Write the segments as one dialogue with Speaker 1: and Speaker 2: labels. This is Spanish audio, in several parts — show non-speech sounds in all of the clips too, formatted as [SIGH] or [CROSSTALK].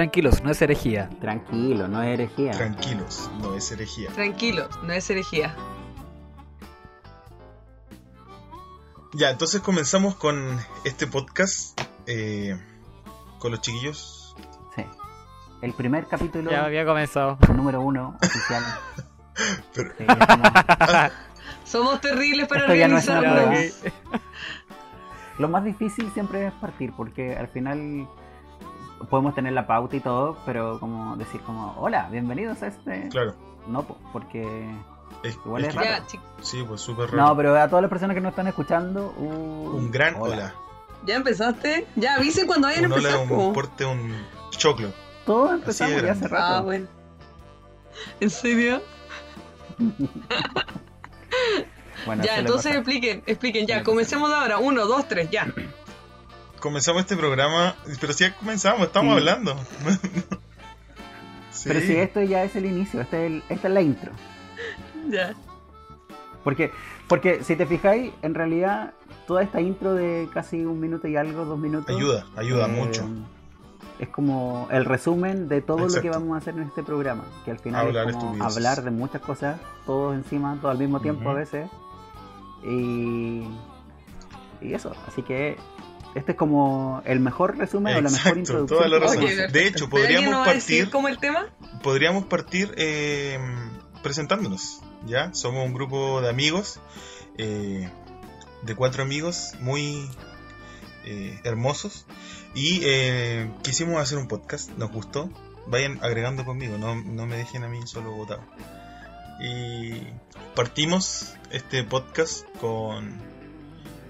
Speaker 1: Tranquilos, no es herejía.
Speaker 2: Tranquilo, no es herejía.
Speaker 3: Tranquilos, no es herejía.
Speaker 4: Tranquilos, no es herejía.
Speaker 3: Ya, entonces comenzamos con este podcast eh, con los chiquillos.
Speaker 2: Sí. El primer capítulo
Speaker 1: Ya había comenzado.
Speaker 2: número uno oficial. [LAUGHS]
Speaker 3: Pero-
Speaker 2: Sí, estamos- [LAUGHS]
Speaker 4: Somos terribles para
Speaker 2: no
Speaker 4: organizarnos.
Speaker 2: Lo más difícil siempre es partir, porque al final podemos tener la pauta y todo, pero como decir como, hola, bienvenidos a este...
Speaker 3: Claro,
Speaker 2: No, po, porque...
Speaker 3: es,
Speaker 2: Igual
Speaker 3: es
Speaker 2: es
Speaker 3: que-
Speaker 2: raro.
Speaker 4: Ya,
Speaker 3: sí, pues súper raro.
Speaker 2: No, pero a todas las personas que nos están escuchando, uh,
Speaker 3: un gran hola.
Speaker 4: ¿ya empezaste? Ya avisen cuando vayan a
Speaker 3: Un hola,
Speaker 4: empezar.
Speaker 3: un
Speaker 4: po.
Speaker 3: porte, un choclo.
Speaker 2: Todos
Speaker 3: Así
Speaker 2: empezamos ya hace rato.
Speaker 4: Ah, bueno. ¿En serio? [LAUGHS]
Speaker 2: Bueno,
Speaker 4: ya, entonces expliquen, expliquen. Ya, comencemos ahora. Uno, dos, tres, ya.
Speaker 3: Comenzamos este programa, pero si ya comenzamos, estamos
Speaker 2: Sí.
Speaker 3: hablando. [LAUGHS] Sí.
Speaker 2: Pero si esto ya es el inicio, este es el- esta es la intro. [LAUGHS]
Speaker 4: Ya.
Speaker 2: Porque, porque si te fijáis, en realidad toda esta intro de casi un minuto y algo, dos minutos.
Speaker 3: Ayuda, ayuda
Speaker 2: eh,
Speaker 3: mucho.
Speaker 2: Es como el resumen de todo lo que vamos a hacer en este programa. Que al final
Speaker 3: Hablar
Speaker 2: es como hablar de muchas cosas, todos encima, todo al mismo tiempo a veces. Y, y eso. Así que este es como el mejor resumen o la mejor introducción.
Speaker 3: toda la razón. De hecho,
Speaker 4: ¿Pero alguien
Speaker 3: podríamos partir,
Speaker 4: como el tema?
Speaker 3: podríamos partir eh, presentándonos, ¿ya? Somos un grupo de amigos, eh, de cuatro amigos muy eh, hermosos y eh, quisimos hacer un podcast, nos gustó. Vayan agregando conmigo, no, no me dejen a mí solo votado. Y partimos este podcast con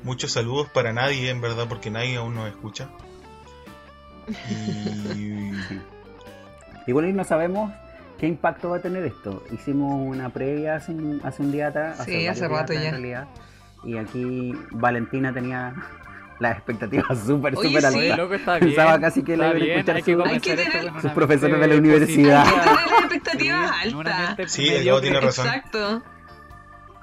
Speaker 3: muchos saludos para nadie, en verdad, porque nadie aún nos escucha. [LAUGHS] Y
Speaker 2: Igual y no sabemos qué impacto va a tener esto. Hicimos una previa hace un, hace un día atrás.
Speaker 4: Sí, hace
Speaker 2: días
Speaker 4: rato ya.
Speaker 2: En realidad. Y aquí Valentina tenía [LAUGHS] las expectativas súper, súper
Speaker 4: sí.
Speaker 2: Altas.
Speaker 1: loco, está bien.
Speaker 2: Pensaba casi que la iban a escuchar su-
Speaker 4: Hay que tener-
Speaker 2: sus profesores de la universidad.
Speaker 4: Hay que
Speaker 1: positiva.
Speaker 4: tener las expectativas
Speaker 1: Sí, una
Speaker 4: altas.
Speaker 3: Sí, el tiene razón.
Speaker 4: Exacto.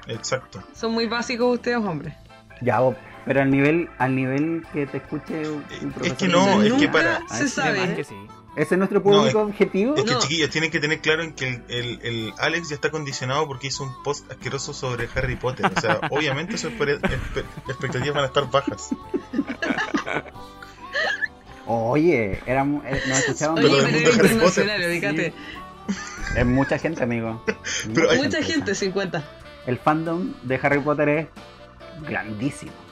Speaker 3: exacto.
Speaker 4: Son muy básicos ustedes, hombres.
Speaker 2: Ya, vos, pero al nivel, al nivel que te escuche un, un
Speaker 3: Es
Speaker 2: profesor.
Speaker 3: que no, es que para-
Speaker 4: se
Speaker 2: sí,
Speaker 4: sabe.
Speaker 1: que sí.
Speaker 2: Ese es nuestro público objetivo.
Speaker 3: Es que
Speaker 4: No.
Speaker 3: chiquillos tienen que tener claro en que el, el- el Alex ya está condicionado porque hizo un post asqueroso sobre Harry Potter. O sea, [LAUGHS] obviamente sus expectativas van a estar bajas.
Speaker 2: Oye, éramos, eh, nos escuchaban
Speaker 3: Pero
Speaker 4: Oye,
Speaker 3: del
Speaker 4: pero
Speaker 3: mundo
Speaker 4: eres
Speaker 3: de Harry Potter.
Speaker 4: internacional, ubícate.
Speaker 2: es mucha gente, amigo.
Speaker 3: Pero hay-
Speaker 4: Mucha gente, 50.
Speaker 2: El fandom de Harry Potter es grandísimo. [LAUGHS]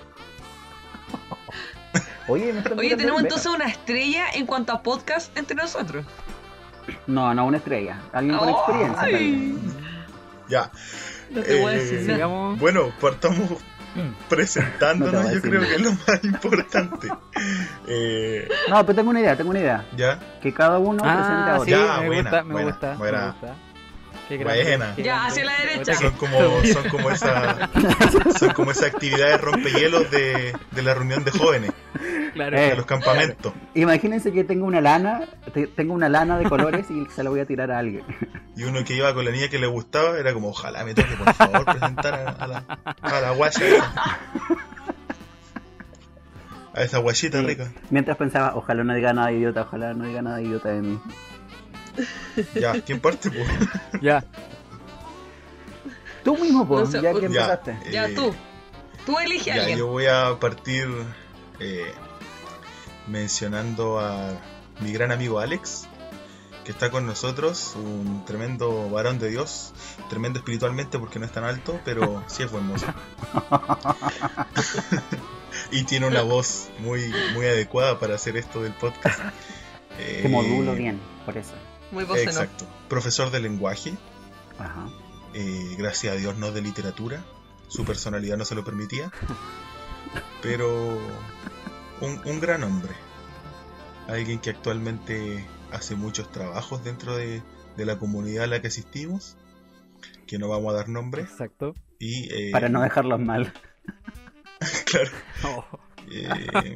Speaker 2: Oye, me
Speaker 4: tenemos
Speaker 2: en
Speaker 4: entonces una estrella en cuanto a podcast entre nosotros.
Speaker 2: No, no, una estrella. Alguien con experiencia.
Speaker 3: Ya.
Speaker 4: No te voy a
Speaker 3: Eh,
Speaker 4: decir.
Speaker 3: Bueno, partamos
Speaker 1: Mm.
Speaker 2: No
Speaker 3: presentándonos, yo creo
Speaker 2: nada.
Speaker 3: que es lo más importante. Eh,
Speaker 2: No, pero tengo una idea, tengo una idea.
Speaker 3: ya,
Speaker 2: Que cada uno presente a
Speaker 1: Ah,
Speaker 2: otro.
Speaker 1: sí,
Speaker 3: Ya,
Speaker 1: me
Speaker 3: buena,
Speaker 1: gusta, me
Speaker 3: buena,
Speaker 1: gusta,
Speaker 3: buena.
Speaker 1: me gusta. Qué grande,
Speaker 3: Buena.
Speaker 4: Ya, hacia la derecha.
Speaker 3: son como, son como esa, son como esas actividades rompehielos de, de la reunión de jóvenes,
Speaker 1: Claro.
Speaker 2: Eh,
Speaker 3: de los campamentos.
Speaker 2: Imagínense que tengo una lana, te- tengo una lana de colores y se la voy a tirar a alguien.
Speaker 3: Y uno que iba con la niña que le gustaba era como, ojalá me toque por favor presentar a, a la, a la guaya. A esa guayita
Speaker 2: Sí.
Speaker 3: rica.
Speaker 2: Mientras pensaba, ojalá no diga nada de idiota, ojalá no diga nada de idiota de mí.
Speaker 3: Ya, ¿quién parte? Pues? [LAUGHS]
Speaker 1: Ya.
Speaker 2: Tú mismo, pues,
Speaker 4: No sé,
Speaker 2: ya que
Speaker 4: ya,
Speaker 2: empezaste.
Speaker 4: Ya,
Speaker 3: Eh,
Speaker 4: tú. Tú elige a
Speaker 3: Ya,
Speaker 4: alguien.
Speaker 3: yo voy a partir eh, mencionando a mi gran amigo Alex, que está con nosotros, un tremendo varón de Dios, tremendo espiritualmente porque no es tan alto, pero sí es buen mozo. [LAUGHS] y tiene una voz muy, muy adecuada para hacer esto del podcast. Eh,
Speaker 2: Te modulo bien, por eso.
Speaker 4: Muy voz en off.
Speaker 3: Exacto. Profesor de lenguaje,
Speaker 2: Ajá.
Speaker 3: eh, gracias a Dios no de literatura, su personalidad no se lo permitía, pero un, un gran hombre, alguien que actualmente hace muchos trabajos dentro de, de la comunidad a la que asistimos, que no vamos a dar nombre,
Speaker 1: Exacto.
Speaker 3: y eh,
Speaker 2: Para no dejarlos mal. [LAUGHS]
Speaker 3: claro, [LAUGHS]
Speaker 1: Oh,
Speaker 3: eh,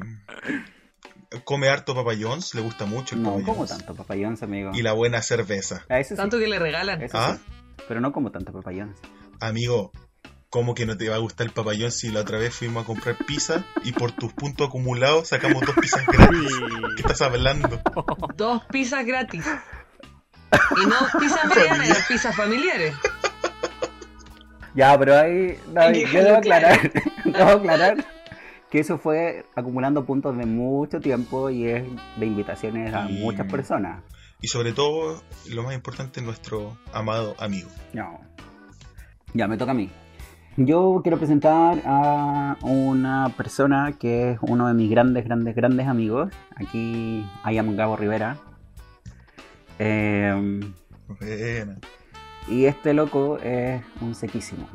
Speaker 3: come harto papayons, le gusta mucho el
Speaker 2: No
Speaker 3: Papa
Speaker 2: como
Speaker 3: John's,
Speaker 2: tanto papayón, amigo.
Speaker 3: y la buena cerveza.
Speaker 2: A eso sí,
Speaker 4: Tanto que le regalan.
Speaker 2: eso
Speaker 3: ¿Ah?
Speaker 2: sí. Pero no como tanto papayón.
Speaker 3: Amigo, ¿Cómo que no te va a gustar el papayón si la otra vez fuimos a comprar pizza y por tus puntos acumulados sacamos dos pizzas [LAUGHS] gratis? ¿Qué estás hablando? [LAUGHS]
Speaker 4: Dos pizzas gratis. [LAUGHS] Y no pizzas medianas, pizzas familiares.
Speaker 2: Ya, pero ahí,
Speaker 4: que
Speaker 2: yo debo aclarar, debo aclarar que eso fue acumulando puntos de mucho tiempo y es de invitaciones a
Speaker 3: Y-
Speaker 2: muchas personas.
Speaker 3: Y sobre todo, lo más importante, nuestro amado amigo.
Speaker 2: No. Ya, me toca a mí. Yo quiero presentar a una persona que es uno de mis grandes, grandes, grandes amigos. Aquí I am Gabo Rivera. Eh,
Speaker 3: Buena.
Speaker 2: y este loco es un sequísimo.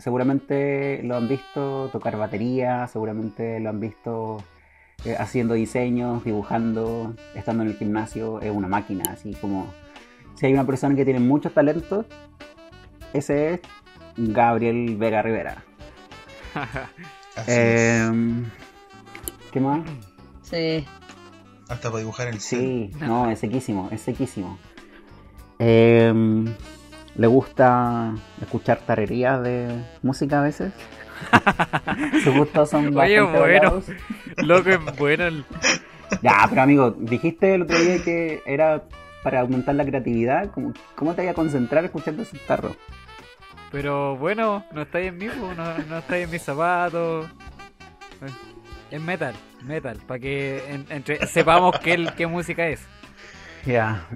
Speaker 2: Seguramente lo han visto tocar batería, seguramente lo han visto eh, haciendo diseños, dibujando, estando en el gimnasio, es una máquina, así como... Si hay una persona que tiene muchos talentos, ese es Gabriel Vega Rivera. [LAUGHS] Eh, ¿Qué más?
Speaker 4: Sí.
Speaker 3: Hasta para dibujar el cielo.
Speaker 2: Sí, no, es sequísimo, es sequísimo. Eh, [LAUGHS] ¿Le gusta escuchar tarerías de música a veces? [LAUGHS] Sus gustos son
Speaker 1: Oye, bueno. Loco, es bueno. el-
Speaker 2: Ya, pero amigo, dijiste el otro día que era para aumentar la creatividad. ¿Cómo, cómo te voy a concentrar escuchando esos tarros?
Speaker 1: Pero bueno, no estáis en mí, no, no estáis en mis zapatos. Es metal, metal, para que en- entre, sepamos qué, qué música es.
Speaker 2: Ya.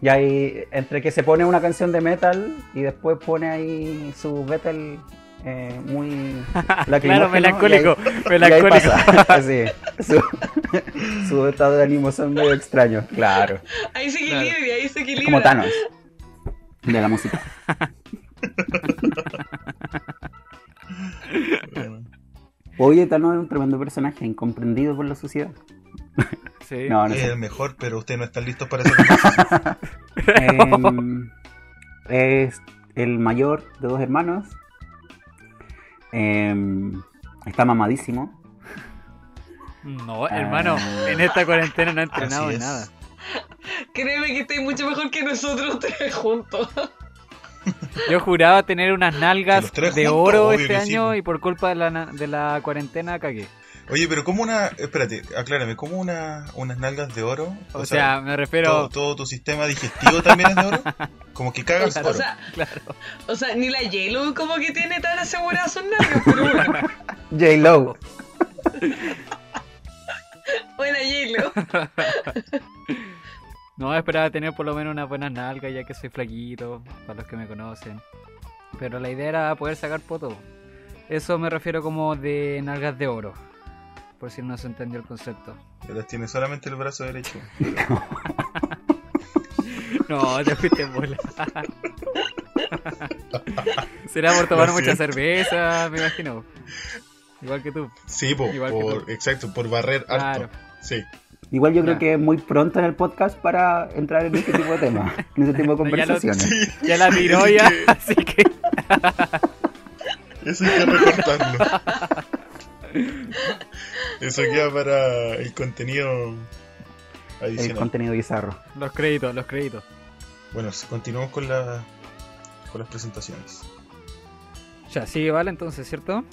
Speaker 2: Y ahí, entre que se pone una canción de metal y después pone ahí su metal eh, muy [LAUGHS]
Speaker 1: Claro, melancólico,
Speaker 2: y ahí- [LAUGHS] y ahí
Speaker 1: melancólico.
Speaker 2: pasa. [LAUGHS] Sí, su, su estado de ánimo son medio extraños, claro.
Speaker 4: Ahí se
Speaker 1: Claro.
Speaker 4: equilibra, ahí se equilibra.
Speaker 2: como Thanos de la música. Oye, Thanos es un tremendo personaje, incomprendido por la sociedad.
Speaker 1: Sí.
Speaker 2: No, no
Speaker 3: Es
Speaker 2: sé.
Speaker 3: el mejor, pero ustedes no están listos para conversación. [LAUGHS]
Speaker 2: Em, es el mayor de dos hermanos. Em, está mamadísimo.
Speaker 1: No, hermano, en esta cuarentena no he entrenado en nada.
Speaker 4: Créeme que estáis mucho mejor que nosotros tres juntos. [LAUGHS]
Speaker 1: Yo juraba tener unas nalgas de
Speaker 3: juntos,
Speaker 1: oro este
Speaker 3: sí,
Speaker 1: año y por culpa de la, de la cuarentena cagué.
Speaker 3: Oye, pero ¿cómo una. Espérate, aclárame, ¿cómo una, unas nalgas de oro?
Speaker 1: O, sea, me refiero...
Speaker 3: todo, todo tu sistema digestivo también es de oro. Como que cagas
Speaker 1: Claro.
Speaker 4: O sea,
Speaker 1: Claro.
Speaker 4: o sea, ni la J-Lo como que tiene tan aseguradas sus nalgas, pero bueno. [LAUGHS]
Speaker 2: J-Lo.
Speaker 4: Buena J-Lo. [LAUGHS]
Speaker 1: No, esperaba tener por lo menos unas buenas nalgas ya que soy flaquito, para los que me conocen. Pero la idea era poder sacar fotos. Eso me refiero como de nalgas de oro. Por si no se entendió el concepto.
Speaker 3: Pero tiene solamente el brazo derecho. [LAUGHS]
Speaker 1: No, te fuiste en bola. [LAUGHS] Será por tomar mucha cerveza, me imagino. Igual que tú.
Speaker 3: Sí, po,
Speaker 1: Igual que
Speaker 3: por,
Speaker 1: tú.
Speaker 3: exacto, por barrer
Speaker 1: Claro.
Speaker 3: Sí.
Speaker 2: Igual yo creo
Speaker 1: Ya.
Speaker 2: que es muy pronto en el podcast para entrar en este tipo de temas, en este tipo de
Speaker 1: No, [LAUGHS] ya lo-
Speaker 2: conversaciones.
Speaker 3: Sí,
Speaker 1: Ya la tiró
Speaker 3: Así
Speaker 1: ya,
Speaker 3: que-
Speaker 1: así que...
Speaker 3: eso hay que recortarlo. Eso queda para el contenido
Speaker 2: El
Speaker 3: adicional.
Speaker 2: contenido bizarro.
Speaker 1: Los créditos, los créditos.
Speaker 3: Bueno, continuamos con, la, con las presentaciones.
Speaker 1: Ya, sigue vale entonces, ¿cierto?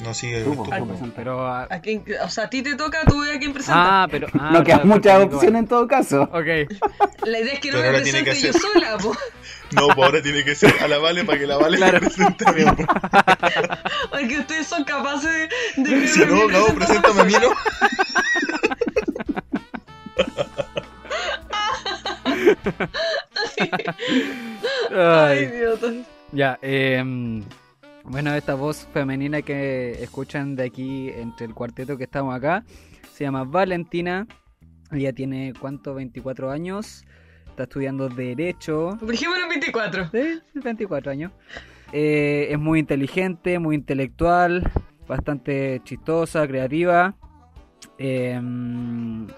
Speaker 3: No sigue
Speaker 2: Tú, presenta.
Speaker 1: Pero... ah,
Speaker 4: A quien- o sea, a ti te toca, tú ve a quién presentar.
Speaker 1: Ah, pero... ah,
Speaker 2: no
Speaker 1: verdad,
Speaker 2: muchas opciones en todo caso.
Speaker 1: Ok, [LAUGHS]
Speaker 4: La idea es que no me presente yo
Speaker 3: hacer-
Speaker 4: sola, po. [LAUGHS]
Speaker 3: No, pues ahora tiene que ser a la Vale para que la Vale
Speaker 1: Claro.
Speaker 3: se presente a mí. po. [LAUGHS]
Speaker 4: Porque ustedes son capaces de que
Speaker 3: Si no, Gabo,
Speaker 4: presenten
Speaker 3: preséntame a mí, ¿no?
Speaker 4: Ay, idiota.
Speaker 1: Ya, em, bueno, esta voz femenina que escuchan de aquí entre el cuarteto que estamos acá se llama Valentina. Ella tiene, ¿cuánto? 24 años. Está estudiando Derecho.
Speaker 4: Dejémoslo en 24.
Speaker 1: Sí, 24 años. Eh, es muy inteligente, muy intelectual, bastante chistosa, creativa. Eh,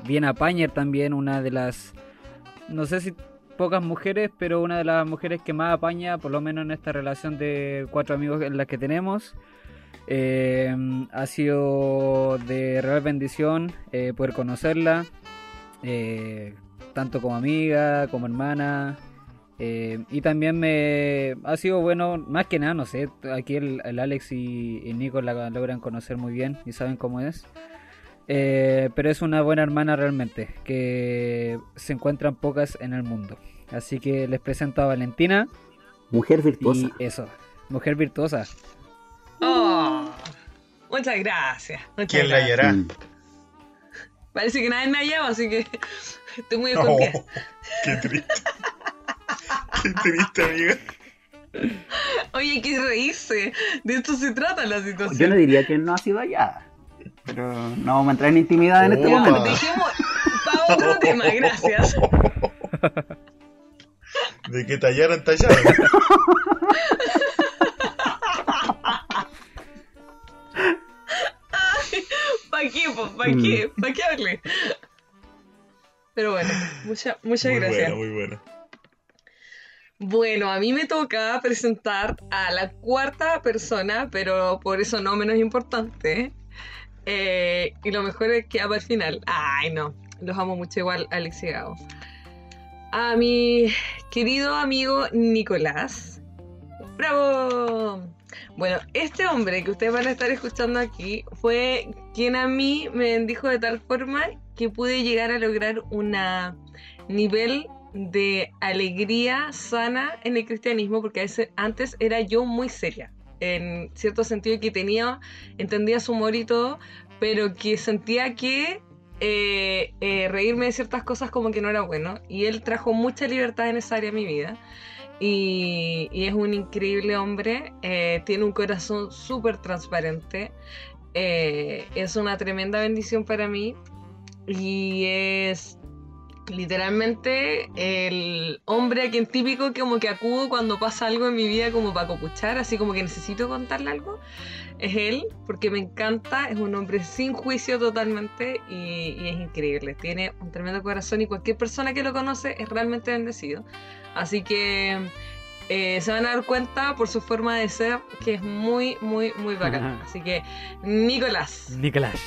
Speaker 1: bien apañer también, una de las, no sé si pocas mujeres, pero una de las mujeres que más apaña, por lo menos en esta relación de cuatro amigos en la que tenemos. Eh, ha sido de real bendición eh, poder conocerla, eh, tanto como amiga, como hermana. Eh, y también me ha sido bueno, más que nada, no sé, aquí el, Alex y, Nico la logran conocer muy bien y saben cómo es. Pero es una buena hermana realmente, que se encuentran pocas en el mundo. Así que les presento a Valentina
Speaker 2: Mujer virtuosa.
Speaker 1: y eso, mujer virtuosa.
Speaker 4: Oh, muchas gracias. Muchas
Speaker 3: ¿Quién la hallará?
Speaker 2: Mm.
Speaker 4: Parece que nadie me ha hallado, así que [LAUGHS] estoy muy
Speaker 3: Oh, [LAUGHS] qué triste. Qué triste, amiga.
Speaker 4: Oye, hay que reírse. De esto se trata la
Speaker 2: Yo
Speaker 4: situación.
Speaker 2: no diría que no ha sido hallada. Pero no vamos a entrar en intimidad en este momento.
Speaker 4: Dejemos para otro tema, gracias. [LAUGHS]
Speaker 3: De que tallaron, tallaron. [LAUGHS]
Speaker 4: ¿Para qué? ¿Para qué? ¿Para qué hable? Pero bueno, mucha- muchas
Speaker 3: Muy
Speaker 4: gracias.
Speaker 3: buena, muy buena.
Speaker 4: Bueno, a mí me toca presentar a la cuarta persona, pero por eso no menos importante. Eh, y lo mejor es que para el final. Ay, no. Los amo mucho igual, Alex y Gabo. A mi querido amigo Nicolás. ¡Bravo! Bueno, este hombre que ustedes van a estar escuchando aquí fue quien a mí me bendijo de tal forma que pude llegar a lograr un nivel de alegría sana en el cristianismo, porque antes era yo muy seria, en cierto sentido que tenía, entendía su humor y todo, pero que sentía que eh, eh, reírme de ciertas cosas como que no era bueno, y él trajo mucha libertad en esa área de mi vida. Y, es un increíble hombre, eh, tiene un corazón súper transparente, es una tremenda bendición para mí. Y es literalmente el hombre a quien típico como que acudo cuando pasa algo en mi vida como para copuchar, así como que necesito contarle algo, es él, porque me encanta, es un hombre sin juicio totalmente y, y es increíble, tiene un tremendo corazón y cualquier persona que lo conoce es realmente bendecido. Así que eh, se van a dar cuenta por su forma de ser que es muy, muy, muy bacán. Así que, Nicolás.
Speaker 1: Nicolás.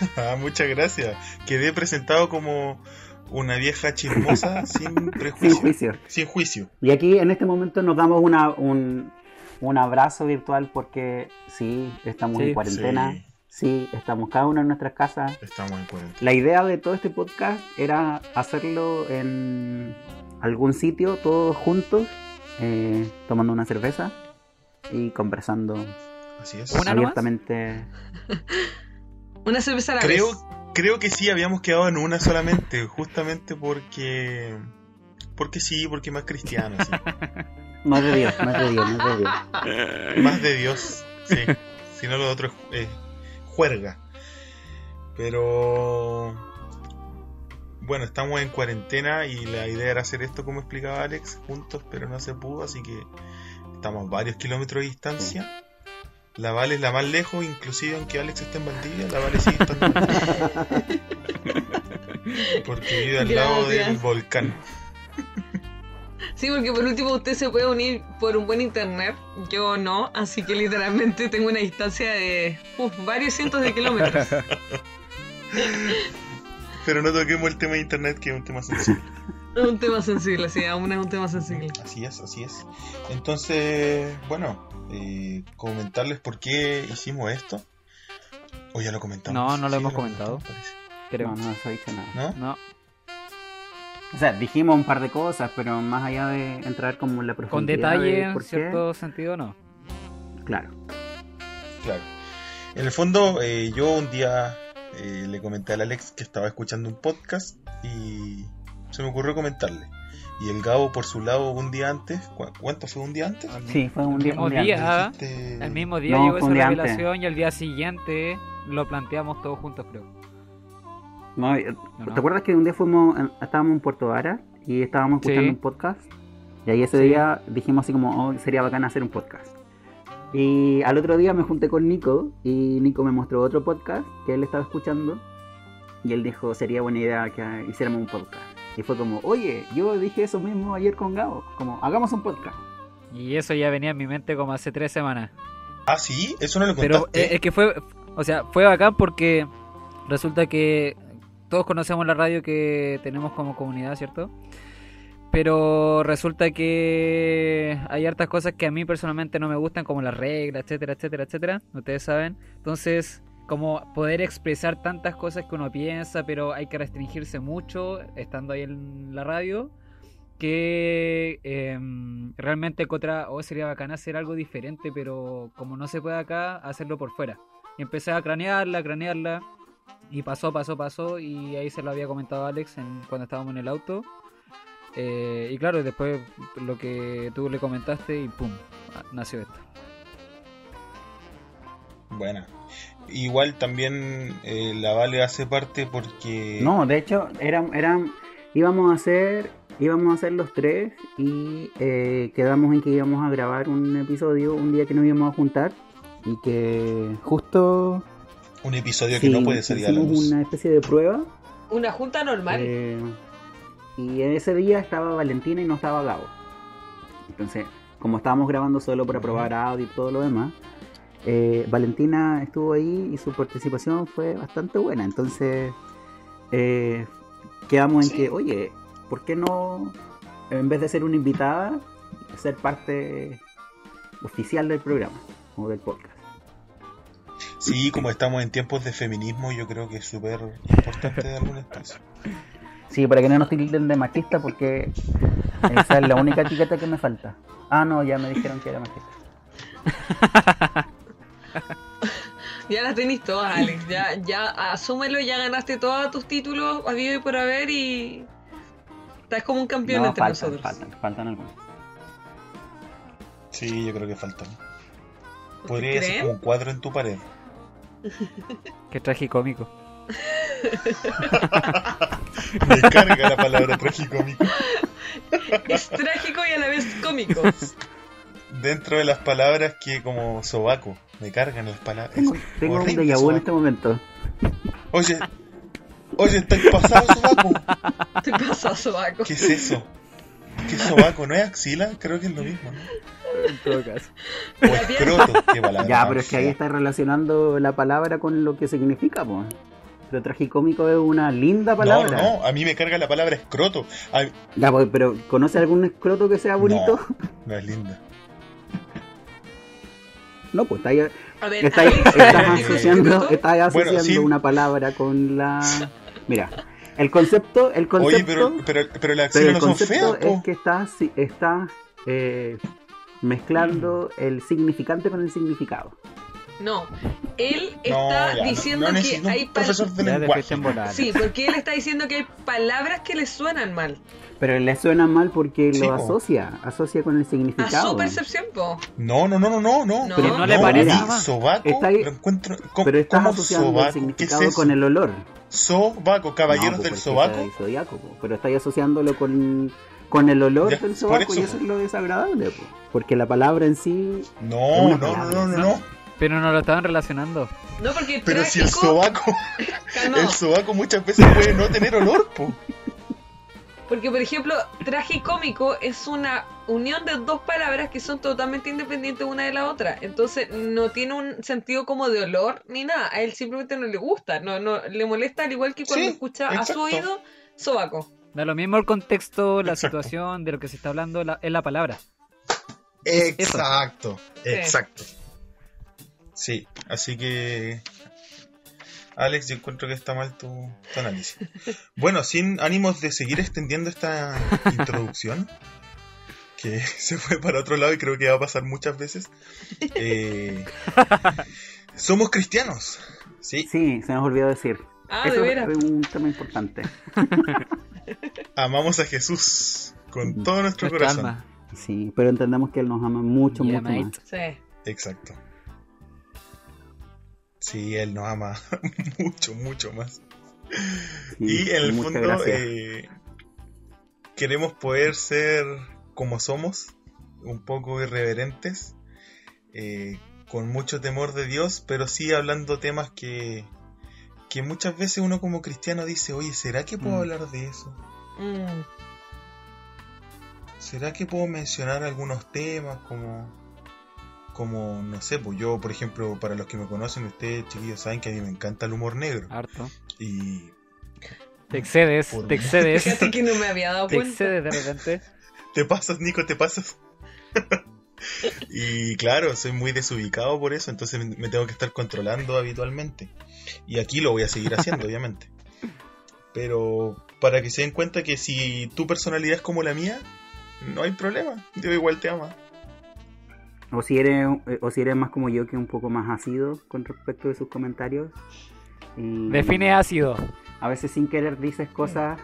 Speaker 1: [LAUGHS]
Speaker 3: Ah, muchas gracias. Quedé presentado como una vieja chismosa [LAUGHS] sin
Speaker 2: Sin
Speaker 3: prejuicio.
Speaker 2: juicio.
Speaker 3: Sin juicio.
Speaker 2: Y aquí en este momento nos damos una, un, un abrazo virtual porque sí, estamos
Speaker 1: Sí.
Speaker 2: en cuarentena,
Speaker 3: Sí,
Speaker 2: sí, estamos cada uno en nuestras casas.
Speaker 3: estamos en cuarentena.
Speaker 2: La idea de todo este podcast era hacerlo en algún sitio, todos juntos, eh, tomando una cerveza y conversando
Speaker 3: Así es.
Speaker 1: Una nomás?
Speaker 2: abiertamente. [LAUGHS]
Speaker 4: Una cerveza a la
Speaker 3: Creo,
Speaker 4: vez.
Speaker 3: creo que sí, habíamos quedado en una solamente, justamente porque... Porque sí, porque más cristiano, sí. [LAUGHS]
Speaker 2: Es de Dios, es de Dios, es de Dios.
Speaker 3: Más de Dios, sí. Si no, lo otro es, es juerga. Pero... Bueno, estamos en cuarentena y la idea era hacer esto, como explicaba Alex, juntos, pero no se pudo, así que estamos a varios kilómetros de distancia. La Vale es la más lejos, inclusive aunque Alex esté en Valdivia, la Vale sigue estando [LAUGHS] Porque vive al lado del volcán.
Speaker 4: Sí, porque por último usted se puede unir por un buen internet. Yo no, así que literalmente tengo una distancia de uf, varios cientos de kilómetros. [LAUGHS]
Speaker 3: Pero no toquemos el tema de internet, que es un tema sensible.
Speaker 4: Es un tema sensible, sí, aún es un tema sensible.
Speaker 3: Así es, así es. Entonces, bueno, eh, comentarles por qué hicimos esto. O ya lo comentamos.
Speaker 1: No, no lo hemos
Speaker 3: comentado,
Speaker 1: comentado.
Speaker 3: parece.
Speaker 1: Creo.
Speaker 2: No, no se ha dicho nada.
Speaker 3: ¿No?
Speaker 1: No.
Speaker 2: O sea, dijimos un par de cosas, pero más allá de entrar como en la
Speaker 1: Con
Speaker 2: profundidad
Speaker 1: detalle,
Speaker 2: de
Speaker 1: en
Speaker 2: por qué,
Speaker 1: cierto sentido, no.
Speaker 2: claro.
Speaker 3: Claro. En el fondo, eh, yo un día eh, le comenté al Alex que estaba escuchando un podcast y se me ocurrió comentarle. Y el Gabo, por su lado, un día antes, ¿cu- ¿cuánto fue un día antes?
Speaker 2: Sí, fue un día,
Speaker 1: mismo
Speaker 2: un día
Speaker 1: día.
Speaker 2: antes.
Speaker 1: El mismo día
Speaker 2: No,
Speaker 1: llegó esa
Speaker 2: día antes.
Speaker 1: revelación y al día siguiente lo planteamos todos juntos, creo.
Speaker 2: No, eh, ¿Te
Speaker 1: no.
Speaker 2: acuerdas que un día fuimos, en- estábamos en Puerto Vara y estábamos escuchando
Speaker 1: Sí.
Speaker 2: un podcast? Y ahí ese
Speaker 1: Sí.
Speaker 2: día dijimos así como, oh, sería bacán hacer un podcast. Y al otro día me junté con Nico y Nico me mostró otro podcast que él estaba escuchando y él dijo, sería buena idea que hiciéramos un podcast. Y fue como, oye, yo dije eso mismo ayer con Gabo, como, hagamos un podcast.
Speaker 1: Y eso ya venía en mi mente como hace tres semanas.
Speaker 3: Ah, sí, eso no lo
Speaker 1: Pero
Speaker 3: contaste.
Speaker 1: eh, es que fue, o sea, fue bacán porque resulta que todos conocemos la radio que tenemos como comunidad, ¿cierto? Pero resulta que hay hartas cosas que a mí personalmente no me gustan, como las reglas, etcétera, etcétera, etcétera. Ustedes saben. Entonces, como poder expresar tantas cosas que uno piensa, pero hay que restringirse mucho estando ahí en la radio. Que em, realmente contra, oh, sería bacán hacer algo diferente, pero como no se puede acá, hacerlo por fuera. Y empecé a cranearla, cranearla. Y pasó, pasó, pasó. Y ahí se lo había comentado Alex en, cuando estábamos en el auto. Eh, y claro, después lo que tú le comentaste y pum, nació esto.
Speaker 3: Buena. Igual también eh, la Vale hace parte porque...
Speaker 2: No, de hecho, eran, eran, íbamos a hacer, íbamos a hacer los tres y eh, quedamos en que íbamos a grabar un episodio un día que nos íbamos a juntar y que justo
Speaker 3: Un episodio que no puede salir a la luz.
Speaker 2: una especie de prueba
Speaker 4: Una junta normal.
Speaker 2: Eh, y en ese día estaba Valentina y no estaba Gabo. Entonces, como estábamos grabando solo para probar audio y todo lo demás, eh, Valentina estuvo ahí y su participación fue bastante buena. Entonces, eh, quedamos en
Speaker 3: Sí.
Speaker 2: que, oye, ¿por qué no, en vez de ser una invitada, ser parte oficial del programa o del podcast?
Speaker 3: Sí, como estamos en tiempos de feminismo, yo creo que es súper importante darle un espacio.
Speaker 2: Sí, para que no nos tilden de machista, porque esa es la única etiqueta que me falta. Ah, no, ya me dijeron que era machista.
Speaker 4: Ya las tenéis todas, Alex. Ya, ya asúmelo, ya ganaste todos tus títulos habido y por haber y. Estás como un campeón
Speaker 2: No,
Speaker 4: entre
Speaker 2: faltan,
Speaker 4: nosotros.
Speaker 2: faltan, faltan algunos.
Speaker 3: Sí, yo creo que faltan.
Speaker 4: ¿Ustedes
Speaker 3: Podría ser como un cuadro en tu pared.
Speaker 1: Qué tragicómico. [LAUGHS]
Speaker 3: Me carga la palabra tragicómico.
Speaker 4: Es trágico y a la vez cómico.
Speaker 3: Dentro de las palabras que como sobaco. Me cargan las palabras.
Speaker 2: Tengo, tengo un
Speaker 3: horrible,
Speaker 2: déjà vu en este momento.
Speaker 3: Oye, oye, ¿estáis pasado sobaco?
Speaker 4: Te pasa, sobaco.
Speaker 3: ¿Qué es eso? ¿Qué es sobaco? ¿No es axila? Creo que es lo mismo, ¿no?
Speaker 1: En todo caso.
Speaker 3: O escroto. Qué palabra
Speaker 2: Ya, pero es que ahí está relacionando la palabra con lo que significa, pues. Pero tragicómico es una linda
Speaker 3: No,
Speaker 2: palabra.
Speaker 3: no, a mí me carga la palabra escroto. Ay,
Speaker 2: Ya, pues, pero ¿conoce algún escroto que sea bonito?
Speaker 3: no es linda. [LAUGHS]
Speaker 2: No, pues está ahí,
Speaker 4: A ver, [LAUGHS]
Speaker 2: está ahí- estás
Speaker 4: ¿entiendes
Speaker 2: asociando, estás asociando
Speaker 3: Bueno, sí.
Speaker 2: una palabra con la. [LAUGHS] Mira, el concepto, el concepto.
Speaker 3: Oye, pero, pero, pero las
Speaker 2: el
Speaker 3: no son
Speaker 2: concepto
Speaker 3: feas, po.
Speaker 2: es que estás está, eh, mezclando el significante con el significado.
Speaker 4: No, él
Speaker 3: No,
Speaker 4: está
Speaker 3: no-
Speaker 4: diciendo
Speaker 3: no
Speaker 4: que hay pal-
Speaker 3: profesor de.
Speaker 4: Sí, porque él está diciendo que hay palabras que le suenan mal.
Speaker 2: Pero le suena mal porque
Speaker 3: Sí,
Speaker 2: lo
Speaker 3: po.
Speaker 2: asocia, asocia con el
Speaker 4: A
Speaker 2: significado.
Speaker 4: su percepción, po.
Speaker 3: No, no, no, no, no, no.
Speaker 4: No.
Speaker 1: Pero no le parece.
Speaker 3: a sobaco
Speaker 2: Está ahí-
Speaker 3: lo encuentro. ¿Cómo,
Speaker 2: Pero estás
Speaker 3: cómo
Speaker 2: asociando el
Speaker 3: sobaco? ¿Qué es
Speaker 2: significado
Speaker 3: eso?
Speaker 2: con el olor.
Speaker 3: Sobaco, caballeros
Speaker 2: No, po,
Speaker 3: del sobaco.
Speaker 2: zodiaco, pero estáis asociándolo con, con el olor
Speaker 3: Ya,
Speaker 2: del sobaco y
Speaker 3: eso,
Speaker 2: es lo desagradable. po. Porque la palabra en sí.
Speaker 3: No, no, no,
Speaker 2: palabra,
Speaker 3: no, no,
Speaker 1: ¿no?
Speaker 3: no.
Speaker 1: Pero no lo estaban relacionando.
Speaker 4: No, porque
Speaker 3: Pero si el sobaco, [LAUGHS] el sobaco muchas veces puede no tener olor, po.
Speaker 4: Porque, por ejemplo, tragicómico es una unión de dos palabras que son totalmente independientes una de la otra. Entonces, no tiene un sentido como de olor ni nada. A él simplemente no le gusta. No, no le molesta al igual que cuando
Speaker 3: Sí,
Speaker 4: escucha a su oído sobaco.
Speaker 1: Da lo mismo el contexto, la
Speaker 3: Exacto.
Speaker 1: situación, de lo que se está hablando, la- es la palabra.
Speaker 3: Exacto, exacto. Sí, así que. Alex, yo encuentro que está mal tu, tu análisis. Bueno, sin ánimos de seguir extendiendo esta [LAUGHS] introducción, que [LAUGHS] se fue para otro lado y creo que va a pasar muchas veces. eh, somos cristianos, ¿sí?
Speaker 2: Sí, se nos olvidó decir.
Speaker 4: Ah,
Speaker 2: eso
Speaker 4: de veras.
Speaker 2: es un tema importante. [LAUGHS]
Speaker 3: Amamos a Jesús con todo nuestro
Speaker 1: Nuestra
Speaker 3: corazón.
Speaker 1: alma.
Speaker 2: Sí, pero entendemos que Él nos ama mucho,
Speaker 1: Yeah,
Speaker 2: mucho
Speaker 1: mate.
Speaker 2: más.
Speaker 4: Sí.
Speaker 3: Exacto. Sí, Él nos ama [LAUGHS] mucho, mucho más.
Speaker 2: Sí,
Speaker 3: Y en el fondo eh, queremos poder ser como somos, un poco irreverentes, eh, con mucho temor de Dios, pero sí hablando temas que, que muchas veces uno como cristiano dice, oye, ¿será que puedo
Speaker 1: Mm.
Speaker 3: hablar de eso?
Speaker 4: Mm.
Speaker 3: ¿Será que puedo mencionar algunos temas como, como no sé, pues yo, por ejemplo, para los que me conocen, ustedes chiquillos saben que a mí me encanta el humor negro.
Speaker 1: Harto.
Speaker 3: Y
Speaker 1: Te excedes,
Speaker 3: Por-
Speaker 1: te excedes.
Speaker 4: Fíjate que no me había dado
Speaker 1: Te
Speaker 4: cuenta.
Speaker 1: excedes de repente.
Speaker 3: Te pasas, Nico, te pasas. [LAUGHS] y claro, soy muy desubicado por eso, entonces me tengo que estar controlando habitualmente. Y aquí lo voy a seguir haciendo, [LAUGHS] obviamente. Pero para que se den cuenta que si tu personalidad es como la mía, no hay problema. Yo igual te amo.
Speaker 2: O si eres, eh, o si eres más como yo, que un poco más ácido con respecto de sus comentarios. Y
Speaker 1: Define ácido.
Speaker 2: A veces sin querer dices cosas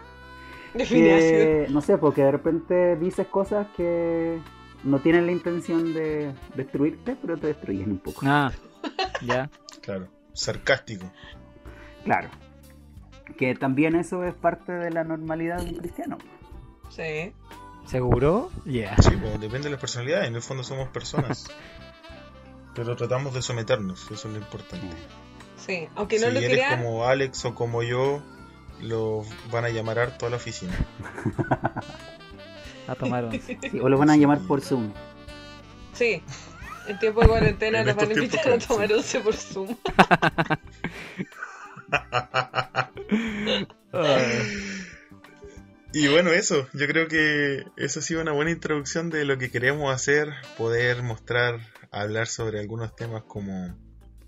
Speaker 4: Define ácido.
Speaker 2: no sé, porque de repente dices cosas que no tienen la intención de destruirte, pero te destruyen un poco.
Speaker 1: Ah, ya. [LAUGHS]
Speaker 3: Claro, sarcástico.
Speaker 2: Claro. Que también eso es parte de la normalidad de un cristiano.
Speaker 4: Sí.
Speaker 1: ¿Seguro? Yeah.
Speaker 3: Sí, pues, depende de las personalidades. En el fondo somos personas. [LAUGHS] Pero tratamos de someternos, eso es lo importante.
Speaker 4: Sí. Aunque no
Speaker 3: si
Speaker 4: lo
Speaker 3: eres como Alex o como yo, lo van a llamar harto a la oficina. [LAUGHS]
Speaker 1: A tomar once. [LAUGHS]
Speaker 2: Sí, o lo van a llamar por Zoom.
Speaker 4: sí. En tiempo de cuarentena
Speaker 3: En
Speaker 4: nos van a invitar a tomar
Speaker 3: sí.
Speaker 4: once por Zoom. [LAUGHS]
Speaker 3: Y bueno, eso, yo creo que eso ha sido una buena introducción de lo que queremos hacer, poder mostrar, hablar sobre algunos temas como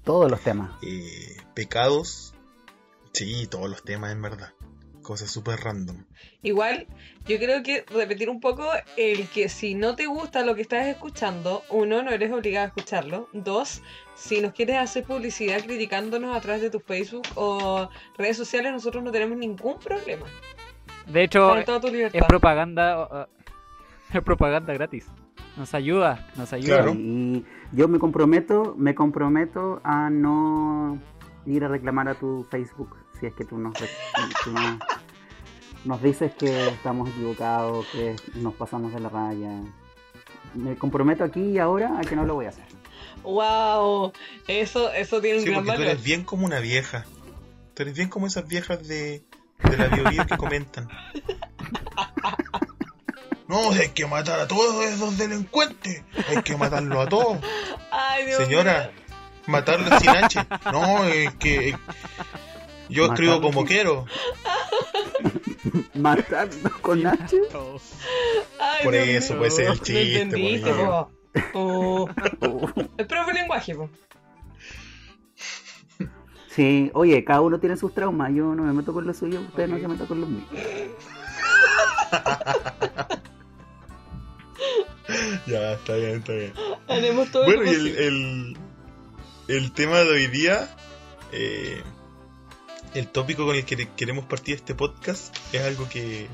Speaker 2: Todos los temas.
Speaker 3: eh, pecados. Sí, todos los temas en verdad. Cosas súper random.
Speaker 4: Igual, yo creo que repetir un poco el que si no te gusta lo que estás escuchando, uno, no eres obligado a escucharlo. Dos, si nos quieres hacer publicidad criticándonos a través de tu Facebook o redes sociales, nosotros no tenemos ningún problema.
Speaker 1: De hecho, es propaganda. uh, es propaganda gratis. Nos ayuda, nos ayuda.
Speaker 3: Claro.
Speaker 2: Y yo me comprometo, me comprometo a no ir a reclamar a tu Facebook si es que tú nos, re- tú nos, nos dices que estamos equivocados, que nos pasamos de la raya. Me comprometo aquí y ahora a que no lo voy a hacer.
Speaker 4: ¡Wow! Eso, eso tiene un
Speaker 3: Sí,
Speaker 4: gran
Speaker 3: porque tú
Speaker 4: valor.
Speaker 3: eres bien como una vieja. Tú eres bien como esas viejas de, de la biobío que comentan. No, hay que matar a todos esos delincuentes. Hay que matarlos a todos.
Speaker 4: Ay, Dios
Speaker 3: Señora,
Speaker 4: mío.
Speaker 3: matarlos sin H. No, es que yo escribo
Speaker 2: Matarlos
Speaker 3: como quiero. [LAUGHS]
Speaker 2: ¿Matarnos con H?
Speaker 4: Ay,
Speaker 3: Por eso,
Speaker 4: mío.
Speaker 3: pues, ese es el
Speaker 4: No
Speaker 3: chiste,
Speaker 4: entendiste,
Speaker 3: pues,
Speaker 4: po. [LAUGHS] Oh. El profe de lenguaje, po.
Speaker 2: Sí, oye, cada uno tiene sus traumas. Yo no me meto con los suyos, ustedes no se metan con los míos. [LAUGHS]
Speaker 3: Ya, está bien, está bien.
Speaker 4: Haremos todo
Speaker 3: Bueno, y el, el, el tema de hoy día, eh, el tópico con el que queremos partir este podcast es algo que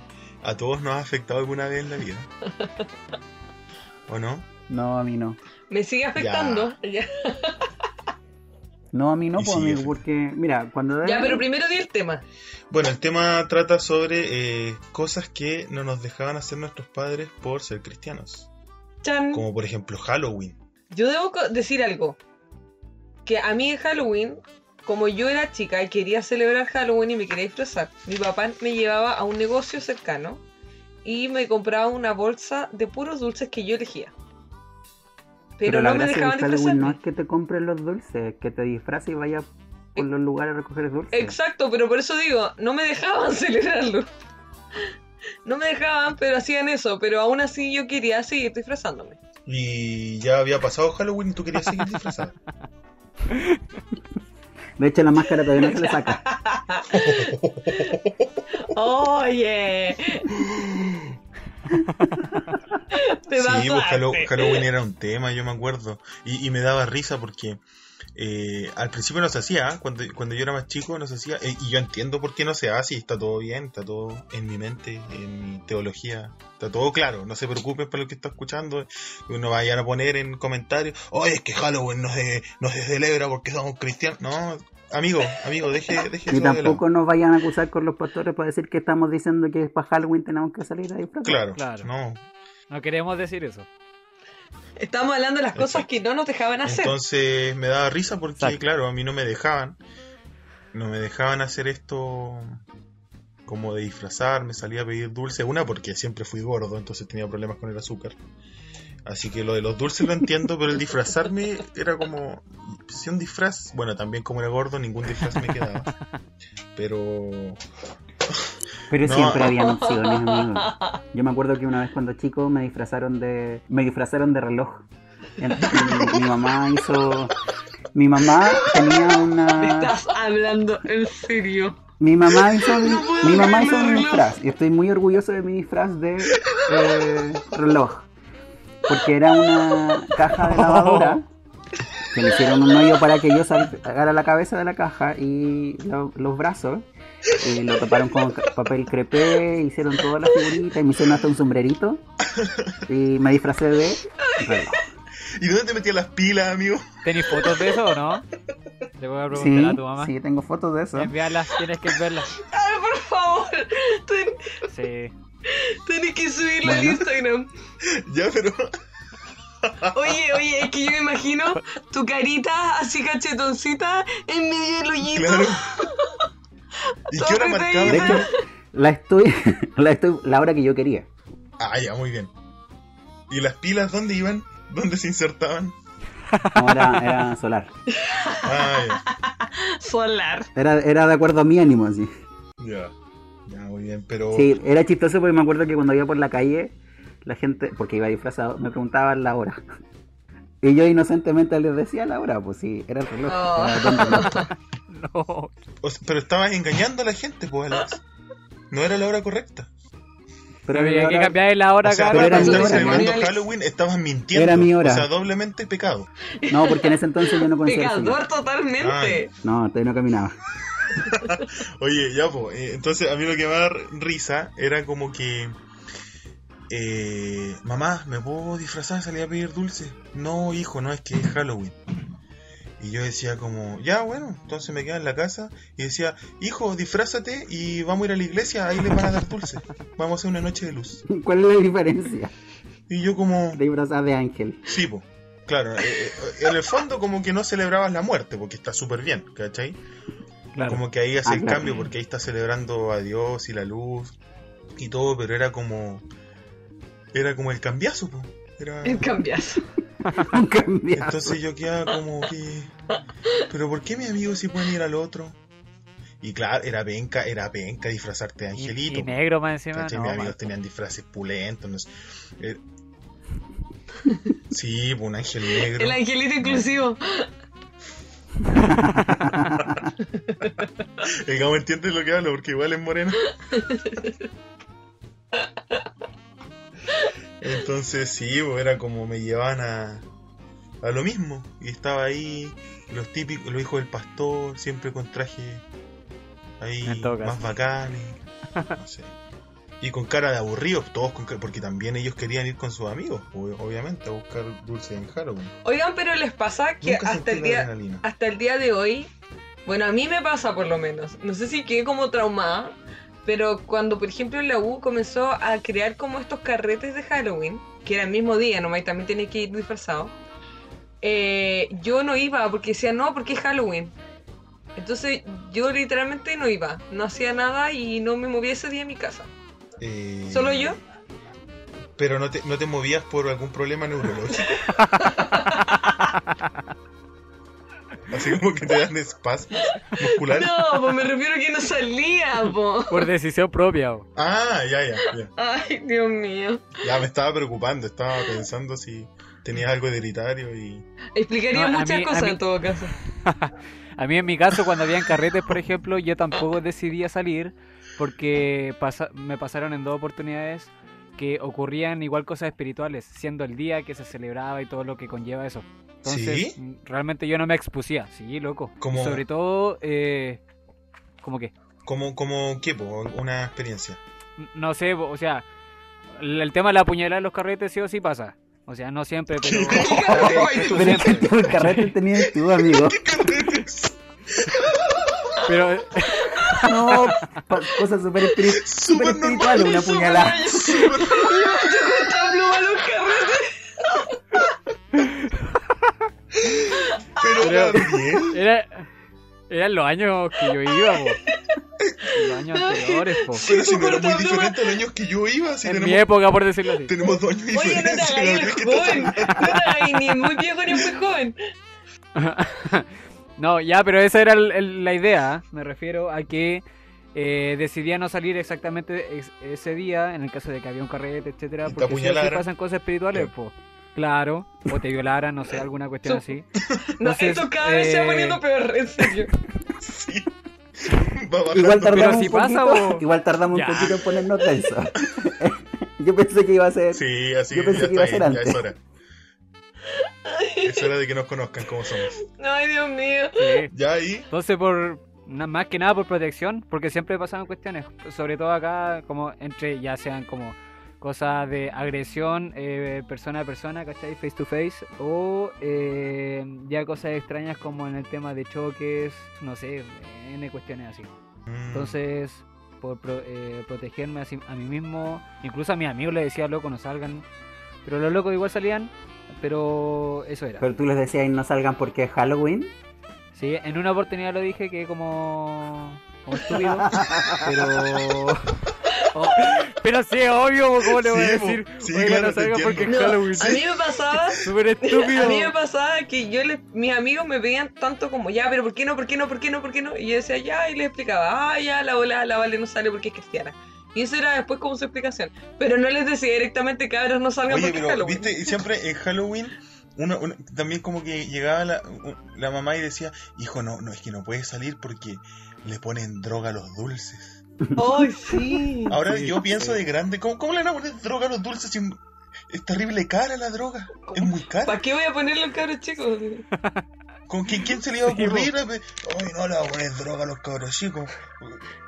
Speaker 3: a todos nos ha afectado alguna vez en la vida. [LAUGHS] ¿O no?
Speaker 2: No, a mí no.
Speaker 4: Me sigue afectando. Ya, [LAUGHS]
Speaker 2: No, a mí no, pues, porque, mira, cuando...
Speaker 4: Ya, pero primero di el tema.
Speaker 3: Bueno, el tema trata sobre eh, cosas que no nos dejaban hacer nuestros padres por ser cristianos.
Speaker 4: Chan.
Speaker 3: Como por ejemplo Halloween.
Speaker 4: Yo debo decir algo. Que a mí en Halloween, como yo era chica y quería celebrar Halloween y me quería disfrazar, mi papá me llevaba a un negocio cercano y me compraba una bolsa de puros dulces que yo elegía. Pero,
Speaker 2: la
Speaker 4: no me dejaban
Speaker 2: del Halloween no es que te compres los dulces, es que te disfraces y vayas por los lugares a recoger dulces.
Speaker 4: Exacto, pero por eso digo, no me dejaban [LAUGHS] celebrarlo. No me dejaban, pero hacían eso. Pero aún así yo quería seguir disfrazándome.
Speaker 3: Y ya había pasado Halloween y tú querías seguir disfrazada. [LAUGHS]
Speaker 2: De hecho, la máscara todavía no se le saca. [LAUGHS]
Speaker 4: Oye.
Speaker 3: Sí, pues Halloween era un tema, yo me acuerdo. Y, y me daba risa porque eh, al principio no se hacía, cuando, cuando yo era más chico no se hacía. eh, y yo entiendo por qué no se hace y está todo bien, está todo en mi mente, en mi teología. Está todo claro, no se preocupen por lo que está escuchando. No vayan a poner en comentarios, oye, es que Halloween no se, no se celebra porque somos cristianos. No, amigo, amigo, deje, deje
Speaker 2: Y
Speaker 3: de
Speaker 2: tampoco nos vayan a acusar con los pastores para decir que estamos diciendo que para Halloween tenemos que salir a disfrazar.
Speaker 3: Claro,
Speaker 1: Claro.
Speaker 3: no.
Speaker 1: No queremos decir eso.
Speaker 4: Estamos hablando de las cosas
Speaker 3: Exacto.
Speaker 4: que no nos dejaban hacer.
Speaker 3: Entonces me daba risa porque,
Speaker 1: Exacto.
Speaker 3: claro, a mí no me dejaban. No me dejaban hacer esto como de disfrazar, me salía a pedir dulce. Una porque siempre fui gordo, entonces tenía problemas con el azúcar. Así que lo de los dulces lo entiendo, pero el disfrazarme era como... Si un disfraz, bueno, también como era gordo, ningún disfraz me quedaba. [LAUGHS] Pero...
Speaker 2: Pero
Speaker 3: No.
Speaker 2: siempre habían opciones, amigo. [LAUGHS] Yo me acuerdo que una vez cuando chico me disfrazaron de. me disfrazaron de reloj. Mi, mi mamá hizo. Mi mamá tenía una.
Speaker 4: Estás hablando en serio.
Speaker 2: Mi mamá hizo mi,
Speaker 4: No puedo
Speaker 2: mi mamá hizo mi disfraz. Y estoy muy orgulloso de mi disfraz de eh, reloj. Porque era una caja de lavadora. [LAUGHS] Que le hicieron un hoyo para que yo sacara la cabeza de la caja y lo- los brazos. Y lo taparon con papel crepé, hicieron todas las figuritas y me hicieron hasta un sombrerito. Y me disfracé de reloj.
Speaker 3: ¿Y dónde te metías las pilas, amigo?
Speaker 1: ¿Tenés fotos de eso o no? Le voy a preguntar
Speaker 2: Sí,
Speaker 1: a tu mamá.
Speaker 2: sí, tengo fotos de eso.
Speaker 1: Envíalas, tienes que verlas.
Speaker 4: Ay, por favor. Ten-
Speaker 1: Sí.
Speaker 4: Tenés que subirlo
Speaker 2: Bueno.
Speaker 4: en Instagram.
Speaker 3: Ya, pero.
Speaker 4: Oye, oye, es que yo me imagino tu carita así cachetoncita en medio del hoyito.
Speaker 3: Claro. [LAUGHS] ¿Y qué hora marcaba?
Speaker 2: De hecho, la estoy, [LAUGHS] la estoy, la hora que yo quería.
Speaker 3: Ah, ya, muy bien. ¿Y las pilas dónde iban? ¿Dónde se insertaban?
Speaker 2: No, era, era solar.
Speaker 3: Ah.
Speaker 4: Solar.
Speaker 2: Era, era de acuerdo a mi ánimo, así.
Speaker 3: Ya. Ya, muy bien, pero.
Speaker 2: Sí, era chistoso porque me acuerdo que cuando iba por la calle, la gente, porque iba disfrazado, me preguntaban la hora. Y yo inocentemente les decía la hora, pues sí, era el reloj.
Speaker 4: Oh.
Speaker 2: era el buen reloj.
Speaker 1: No.
Speaker 3: o sea, pero estabas engañando a la gente, pues, Alex. No era la hora correcta.
Speaker 2: Pero
Speaker 1: Había que cambiar la hora
Speaker 3: o sea,
Speaker 1: cada
Speaker 2: pero era hora.
Speaker 4: Alex.
Speaker 3: Halloween, estabas mintiendo.
Speaker 2: Era mi hora.
Speaker 3: O sea, doblemente pecado.
Speaker 2: No, porque en ese entonces yo no conocía
Speaker 4: Pecador totalmente.
Speaker 3: Ay.
Speaker 2: No, todavía no caminaba. [LAUGHS]
Speaker 3: Oye, ya, pues. eh, entonces, a mí lo que me da risa era como que. Eh, mamá, ¿me puedo disfrazar? Salí a pedir dulce. No, hijo, no, es que es Halloween. Y yo decía como, ya, bueno, entonces me quedaba en la casa y decía, hijo, disfrázate y vamos a ir a la iglesia, ahí les van a dar dulce. Vamos a hacer una noche de luz.
Speaker 2: ¿Cuál es la diferencia?
Speaker 3: Y yo como,
Speaker 2: De disfrazar de ángel.
Speaker 3: sí, po. Claro, eh, eh, en el fondo como que no celebrabas la muerte, porque está súper bien, ¿cachai?
Speaker 1: Claro.
Speaker 3: Como que ahí hace
Speaker 2: Ah,
Speaker 3: el
Speaker 2: claro.
Speaker 3: cambio porque ahí está celebrando a Dios y la luz y todo, pero era como era como el cambiazo, po. Era
Speaker 4: El cambiazo. [LAUGHS]
Speaker 2: Un cambiazo.
Speaker 3: entonces yo quedaba como que pero ¿por qué mis amigos sí pueden ir al otro? Y claro, era penca, era penca disfrazarte de
Speaker 1: Y,
Speaker 3: angelito.
Speaker 1: y negro más encima.
Speaker 3: mis amigos tenían disfraces pulentos, no sé. Eh, Sí, pues un ángel negro.
Speaker 4: El angelito inclusivo.
Speaker 3: El Gabo entiende lo que hablo porque igual es moreno. [LAUGHS] Entonces sí, era como me llevaban a, a lo mismo. Y estaba ahí los típicos, los hijos del pastor, siempre con traje ahí más bacanes. No sé. Y con cara de aburridos, todos con ca- porque también ellos querían ir con sus amigos, ob- obviamente, a buscar dulce en Halloween.
Speaker 4: Oigan, pero les pasa que
Speaker 3: Nunca
Speaker 4: hasta el
Speaker 3: la
Speaker 4: día hasta el día de hoy, bueno, a mí me pasa por lo menos. No sé si quedé como traumada, pero cuando, por ejemplo, la U comenzó a crear como estos carretes de Halloween, que era el mismo día, nomás y también tenía que ir disfrazado, eh, yo no iba porque decía no, porque es Halloween. Entonces yo literalmente no iba, no hacía nada y no me movía ese día en mi casa.
Speaker 3: Eh,
Speaker 4: ¿Solo yo?
Speaker 3: Pero no te, no te movías por algún problema neurológico. [LAUGHS] Así como que te dan espasmos musculares.
Speaker 4: No, pues me refiero a que no salía, po.
Speaker 1: Por decisión propia. bo.
Speaker 3: Ah, ya, ya, ya.
Speaker 4: Ay, Dios mío.
Speaker 3: Ya me estaba preocupando, estaba pensando si tenías algo hereditario y.
Speaker 4: Explicaría
Speaker 1: No, a
Speaker 4: muchas
Speaker 1: mí- a
Speaker 4: cosas
Speaker 1: mí-
Speaker 4: en todo caso. [LAUGHS]
Speaker 1: A mí en mi caso, cuando habían carretes, por ejemplo, yo tampoco decidía salir porque pasa- me pasaron en dos oportunidades que ocurrían igual cosas espirituales, siendo el día que se celebraba y todo lo que conlleva eso. Entonces,
Speaker 3: ¿Sí?
Speaker 1: mm, realmente yo no me expusía, sí, loco.
Speaker 3: Como-
Speaker 1: Sobre todo, eh, como que,
Speaker 3: Como, como ¿qué, po? Una experiencia.
Speaker 1: no sé, o sea, el el tema de la puñalada en los carretes sí o sí pasa. O sea, no siempre, pero... [LAUGHS]
Speaker 2: El carrete tenías tú, amigo. [LAUGHS]
Speaker 3: ¿Qué carretes?
Speaker 1: Pero, [LAUGHS]
Speaker 2: No, cosas súper espiri- súper
Speaker 3: Súper
Speaker 2: espirituales, una puñalada.
Speaker 3: Pero también.
Speaker 1: era, eran los años que yo iba, po. Los años anteriores, po.
Speaker 3: Pero si no era muy diferente a los años que yo iba, si
Speaker 1: En mi
Speaker 3: tenemos,
Speaker 1: época, por decirlo así.
Speaker 3: tenemos dos años
Speaker 4: Oye, no te
Speaker 3: diferencia.
Speaker 4: hagáis
Speaker 3: ¿no?
Speaker 4: el
Speaker 3: ¿Qué estás
Speaker 4: joven. No te hagáis ni muy viejo ni muy joven. [LAUGHS]
Speaker 1: No, ya, pero esa era el- el- la idea. Me refiero a que eh, decidía no salir exactamente es- ese día, en el caso de que había un carrete, etcétera, porque pasan cosas espirituales, pues. Claro, o te violaran, no sé, alguna cuestión así. [LAUGHS]
Speaker 4: No,
Speaker 1: Entonces,
Speaker 4: esto cada vez se va
Speaker 1: eh,
Speaker 4: poniendo peor, en serio. [LAUGHS]
Speaker 3: Sí.
Speaker 2: Igual tardamos
Speaker 1: si
Speaker 2: un
Speaker 1: pasa,
Speaker 2: poquito, igual tardamos
Speaker 1: Ya.
Speaker 2: un poquito en ponernos denso. [LAUGHS] Yo pensé que iba a ser.
Speaker 3: Sí, así
Speaker 2: Yo pensé
Speaker 3: ya
Speaker 2: que iba a ser
Speaker 3: bien, ya
Speaker 2: antes.
Speaker 3: es hora. Es hora de que nos conozcan como somos.
Speaker 4: Ay, Dios mío.
Speaker 1: Sí.
Speaker 3: Ya ahí,
Speaker 1: Entonces, por más que nada por protección, porque siempre pasaban cuestiones, sobre todo acá, como entre ya sean como cosas de agresión eh, persona a persona, ¿cachai? Face to face, o eh, ya cosas extrañas como en el tema de choques, no sé, N cuestiones así.
Speaker 3: mm,
Speaker 1: Entonces, por pro- eh, protegerme a, sí- a mí mismo, incluso a mis amigos les decía, loco, no salgan, pero los locos igual salían, pero eso era.
Speaker 2: Pero tú les decías no salgan porque es Halloween.
Speaker 1: Sí, en una oportunidad lo dije que como, como estúpido, [LAUGHS] pero... Oh, [LAUGHS] pero sí, obvio, ¿cómo le voy a decir?
Speaker 3: sí,
Speaker 1: Oiga,
Speaker 3: claro,
Speaker 1: no salga porque es.
Speaker 4: No,
Speaker 1: Halloween.
Speaker 4: a mí me pasaba [LAUGHS]
Speaker 1: Súper estúpido.
Speaker 4: A mí me pasaba que yo les, mis amigos me pedían tanto como, ya, pero ¿por qué no? ¿Por qué no? ¿Por qué no? ¿Por qué no? Y yo decía, ya, y les explicaba, ah, ya, la bola, la Vale no sale porque es cristiana. Y eso era después como su explicación. Pero no les decía directamente, cabros, no salgan
Speaker 3: Oye,
Speaker 4: porque es
Speaker 3: pero
Speaker 4: Halloween.
Speaker 3: viste, Y siempre en Halloween, uno, uno- también como que llegaba la, la mamá y decía, hijo, no, no, es que no puedes salir porque le ponen droga a los dulces.
Speaker 4: ¡Ay, sí!
Speaker 3: Ahora
Speaker 1: Sí,
Speaker 3: yo pienso de grande, ¿cómo, cómo le van a poner droga a los dulces si es terrible cara la droga? Es muy cara.
Speaker 4: ¿Para qué voy a ponerlo en cabros chicos?
Speaker 3: ¿Con quién, quién se le iba a
Speaker 1: Sí,
Speaker 3: ocurrir? Ay, no le va a poner droga a los cabros chicos.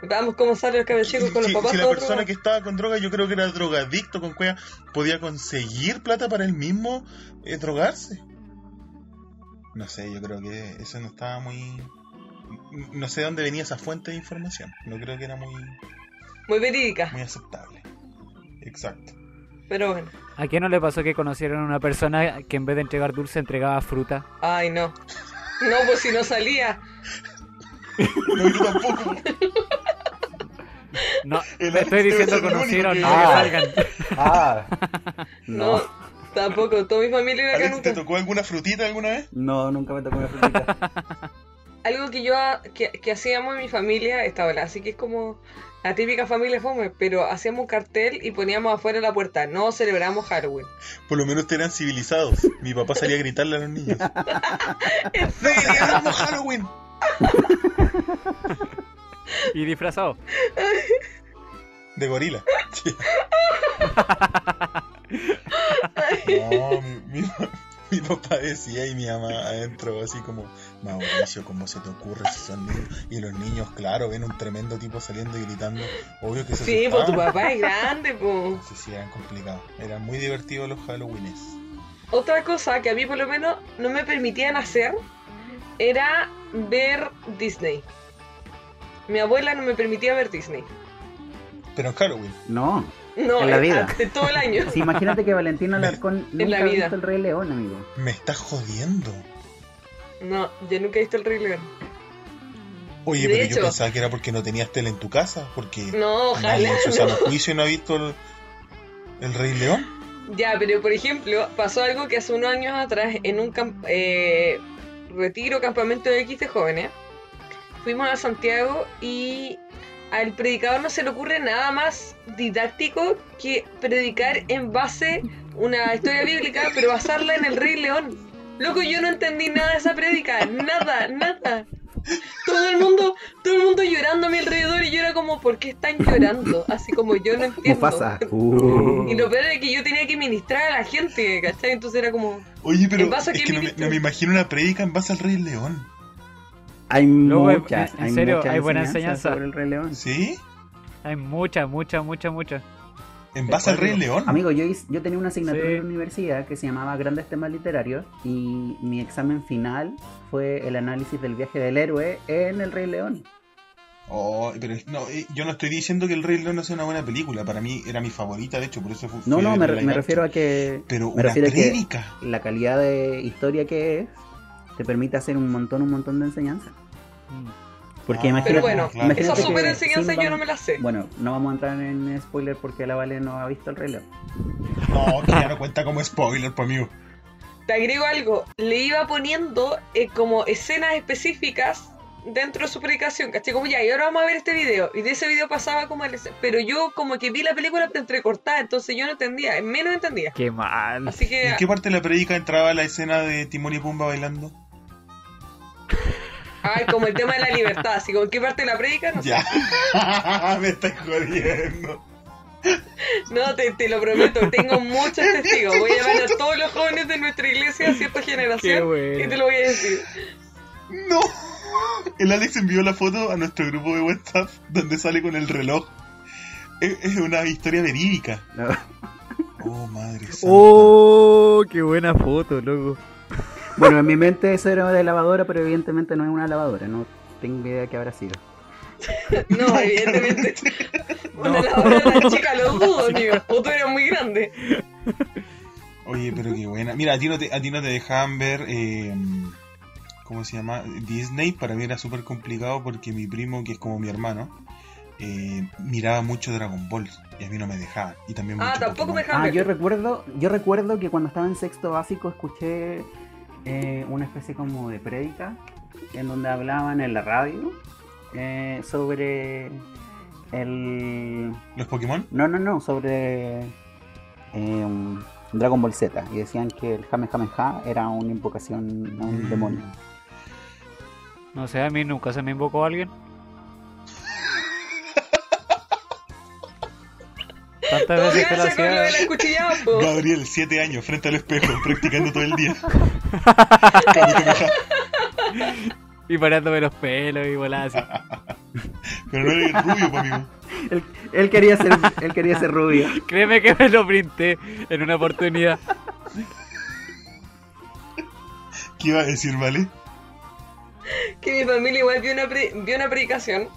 Speaker 4: Vamos, ¿cómo salen los cabros chicos con los
Speaker 3: si,
Speaker 4: papás?
Speaker 3: si la persona que estaba con droga, yo creo que era drogadicto con cueva, podía conseguir plata para él mismo eh, drogarse. No sé, yo creo que eso no estaba muy. No sé de dónde venía esa fuente de información. No creo que era muy,
Speaker 4: Muy verídica,
Speaker 3: muy aceptable. Exacto.
Speaker 4: pero bueno.
Speaker 1: ¿A quién no le pasó que conocieron a una persona que en vez de entregar dulce entregaba fruta?
Speaker 4: Ay, no. No, pues si no salía.
Speaker 3: No, yo tampoco.
Speaker 1: No, te estoy diciendo conocieron, no
Speaker 2: que-
Speaker 1: que
Speaker 2: Ah.
Speaker 1: salgan.
Speaker 2: Ah,
Speaker 4: No,
Speaker 2: no.
Speaker 4: tampoco. Toda mi familia era canuta.
Speaker 3: ¿te tocó alguna frutita alguna vez?
Speaker 2: No, nunca me tocó una frutita. [LAUGHS]
Speaker 4: algo que yo que, que hacíamos en mi familia esta hora, así que es como la típica familia fome, pero hacíamos un cartel y poníamos afuera la puerta, no celebramos Halloween.
Speaker 3: Por lo menos eran civilizados. Mi papá salía a gritarle a los niños. [LAUGHS]
Speaker 4: ¿En
Speaker 3: ¡No
Speaker 4: serio?
Speaker 3: celebramos Halloween!
Speaker 1: Y disfrazado.
Speaker 3: De gorila. [LAUGHS] [LAUGHS] No, mi, mi- [LAUGHS] mi papá decía y mi mamá adentro así como, Mauricio, ¿cómo se te ocurre si son niños? Y los niños, claro, ven un tremendo tipo saliendo y gritando. Obvio que se
Speaker 4: Sí, pues tu papá es grande, pues.
Speaker 3: Sí, sí, eran complicados. Eran muy divertidos los Halloweenes.
Speaker 4: Otra cosa que a mí por lo menos no me permitían hacer era ver Disney. Mi abuela no me permitía ver Disney.
Speaker 3: Pero en Halloween.
Speaker 2: No.
Speaker 4: No,
Speaker 2: En la
Speaker 4: eh,
Speaker 2: vida.
Speaker 4: de todo el año.
Speaker 2: Sí, imagínate que Valentino Alarcón
Speaker 4: En la
Speaker 2: nunca ha
Speaker 4: vida.
Speaker 2: visto el Rey León, amigo.
Speaker 3: Me estás jodiendo.
Speaker 4: No, yo nunca he visto el Rey León.
Speaker 3: Oye,
Speaker 4: De
Speaker 3: pero
Speaker 4: hecho-
Speaker 3: yo pensaba que era porque no tenías tele en tu casa. Porque
Speaker 4: No,
Speaker 3: nadie
Speaker 4: ojalá.
Speaker 3: en su sano juicio no ha visto el, el Rey León.
Speaker 4: Ya, pero por ejemplo, pasó algo que hace unos años atrás en un camp- eh, retiro, campamento de X de jóvenes. Fuimos a Santiago y al predicador no se le ocurre nada más didáctico que predicar en base una historia bíblica, pero basarla en el Rey León. Loco, yo no entendí nada de esa predica, nada, nada. Todo el mundo, todo el mundo llorando a mi alrededor y yo era como, ¿por qué están llorando? Así como yo no entiendo.
Speaker 2: Mufasa. [LAUGHS] Uh.
Speaker 4: Y lo peor es que yo tenía que ministrar a la gente, ¿cachai? Entonces era como,
Speaker 3: Oye, pero
Speaker 4: ¿En base a
Speaker 3: es que no me, no me imagino una predica en base al Rey León.
Speaker 2: Hay
Speaker 1: Luego, en-
Speaker 2: mucha,
Speaker 1: en
Speaker 2: hay
Speaker 1: serio,
Speaker 2: mucha
Speaker 1: hay buena
Speaker 2: enseñanza sobre el Rey León.
Speaker 3: ¿Sí?
Speaker 1: Hay mucha, mucha, mucha, mucha.
Speaker 3: En base al Rey. León.
Speaker 2: Amigo, yo, hice- yo tenía una asignatura
Speaker 1: Sí.
Speaker 2: en la universidad que se llamaba Grandes Temas Literarios y mi examen final fue el análisis del viaje del héroe en El Rey León.
Speaker 3: Oh, pero no, eh, yo no estoy diciendo que el Rey León no sea una buena película. Para mí era mi favorita, de hecho, por eso fue.
Speaker 2: No, no, me, re- refiero a que
Speaker 3: Pero
Speaker 2: me
Speaker 3: una
Speaker 2: refiero a que- la calidad de historia que es te permite hacer un montón, un montón de enseñanza.
Speaker 1: Mm.
Speaker 2: Porque
Speaker 3: Ah,
Speaker 2: imagínate,
Speaker 4: Pero bueno,
Speaker 3: claro.
Speaker 4: esa super
Speaker 2: que
Speaker 4: enseñanza yo no me la sé.
Speaker 2: Bueno, no vamos a entrar en spoiler porque la Vale no ha visto el León.
Speaker 3: No, que ya no cuenta como spoiler, pues amigo.
Speaker 4: Te agrego algo, le iba poniendo eh, como escenas específicas dentro de su predicación, ¿cachai? Como ya, y ahora vamos a ver este video. Y de ese video pasaba como el... Pero yo como que vi la película entrecortada, entonces yo no entendía, menos entendía.
Speaker 1: Qué mal.
Speaker 4: Así que...
Speaker 3: ¿En qué parte de la predica entraba la escena de Timón y Pumba bailando?
Speaker 4: Ay, como el tema de la libertad, así como en qué parte de la predica, no sé.
Speaker 3: Ya, [LAUGHS] me estás jodiendo.
Speaker 4: No, te, te lo prometo, tengo muchos [LAUGHS] testigos. Voy a llamar a todos los jóvenes de nuestra iglesia, cierta
Speaker 1: Qué
Speaker 4: generación,
Speaker 1: bueno.
Speaker 4: y te lo voy a decir.
Speaker 3: No. El Alex envió la foto a nuestro grupo de WhatsApp donde sale con el reloj. Es, es una historia verídica.
Speaker 2: No.
Speaker 3: Oh, madre santa.
Speaker 1: Oh, qué buena foto, loco.
Speaker 2: Bueno, en mi mente eso era de lavadora, pero evidentemente no es una lavadora. No tengo idea de qué habrá sido.
Speaker 4: No, [LAUGHS] evidentemente. Una lavadora de la chica lo dudo, amigo. O tú eras muy grande.
Speaker 3: Oye, pero qué buena. Mira, a ti no te, a ti no te dejaban ver, eh, ¿cómo se llama? Disney. Para mí era súper complicado porque mi primo, que es como mi hermano, eh, miraba mucho Dragon Ball y a mí no me dejaba. Y también
Speaker 4: Ah,
Speaker 3: mucho
Speaker 4: tampoco me dejaban
Speaker 2: Ah, yo recuerdo, yo recuerdo que cuando estaba en sexto básico escuché eh, una especie como de prédica en donde hablaban en la radio eh, sobre el
Speaker 3: ¿Los Pokémon?
Speaker 2: no no no sobre eh, Dragon Ball Z y decían que el Kamehameha era una invocación a un
Speaker 3: Mm.
Speaker 2: demonio.
Speaker 1: No sé, a mí nunca se me invocó alguien. Tantas veces que lo hacía.
Speaker 3: Gabriel, 7 años, frente al espejo, [LAUGHS] practicando todo el día.
Speaker 1: Y parándome los pelos y así.
Speaker 3: Pero no eres rubio, amigo.
Speaker 2: Él, él quería ser él quería ser rubio.
Speaker 1: Créeme que me lo printé en una oportunidad.
Speaker 3: ¿Qué iba a decir, vale?
Speaker 4: que mi familia igual vio una, pre- vio una predicación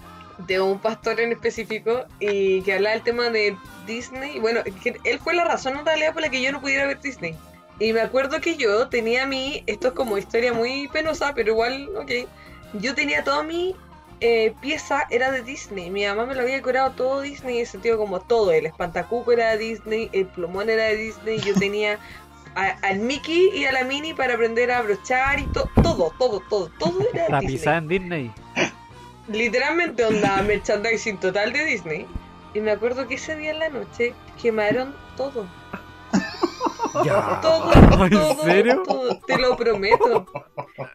Speaker 4: de un pastor en específico y que hablaba del tema de Disney. Bueno, que él fue la razón en realidad por la que yo no pudiera ver Disney. Y me acuerdo que yo tenía mi, esto es como historia muy penosa, pero igual, ok. Yo tenía toda mi eh, pieza, era de Disney. Mi mamá me lo había decorado todo Disney, en sentido como todo. El espantacuco era de Disney, el plumón era de Disney. Yo tenía [LAUGHS] al Mickey y a la Minnie para aprender a abrochar y to- todo, todo, todo, todo era de Disney
Speaker 1: en Disney.
Speaker 4: Literalmente onda [LAUGHS] merchandising total de Disney. Y me acuerdo que ese día en la noche quemaron todo. [LAUGHS]
Speaker 1: Ya.
Speaker 4: Todo, [LAUGHS]
Speaker 1: ¿En
Speaker 4: todo,
Speaker 1: serio?
Speaker 4: todo. Te lo prometo.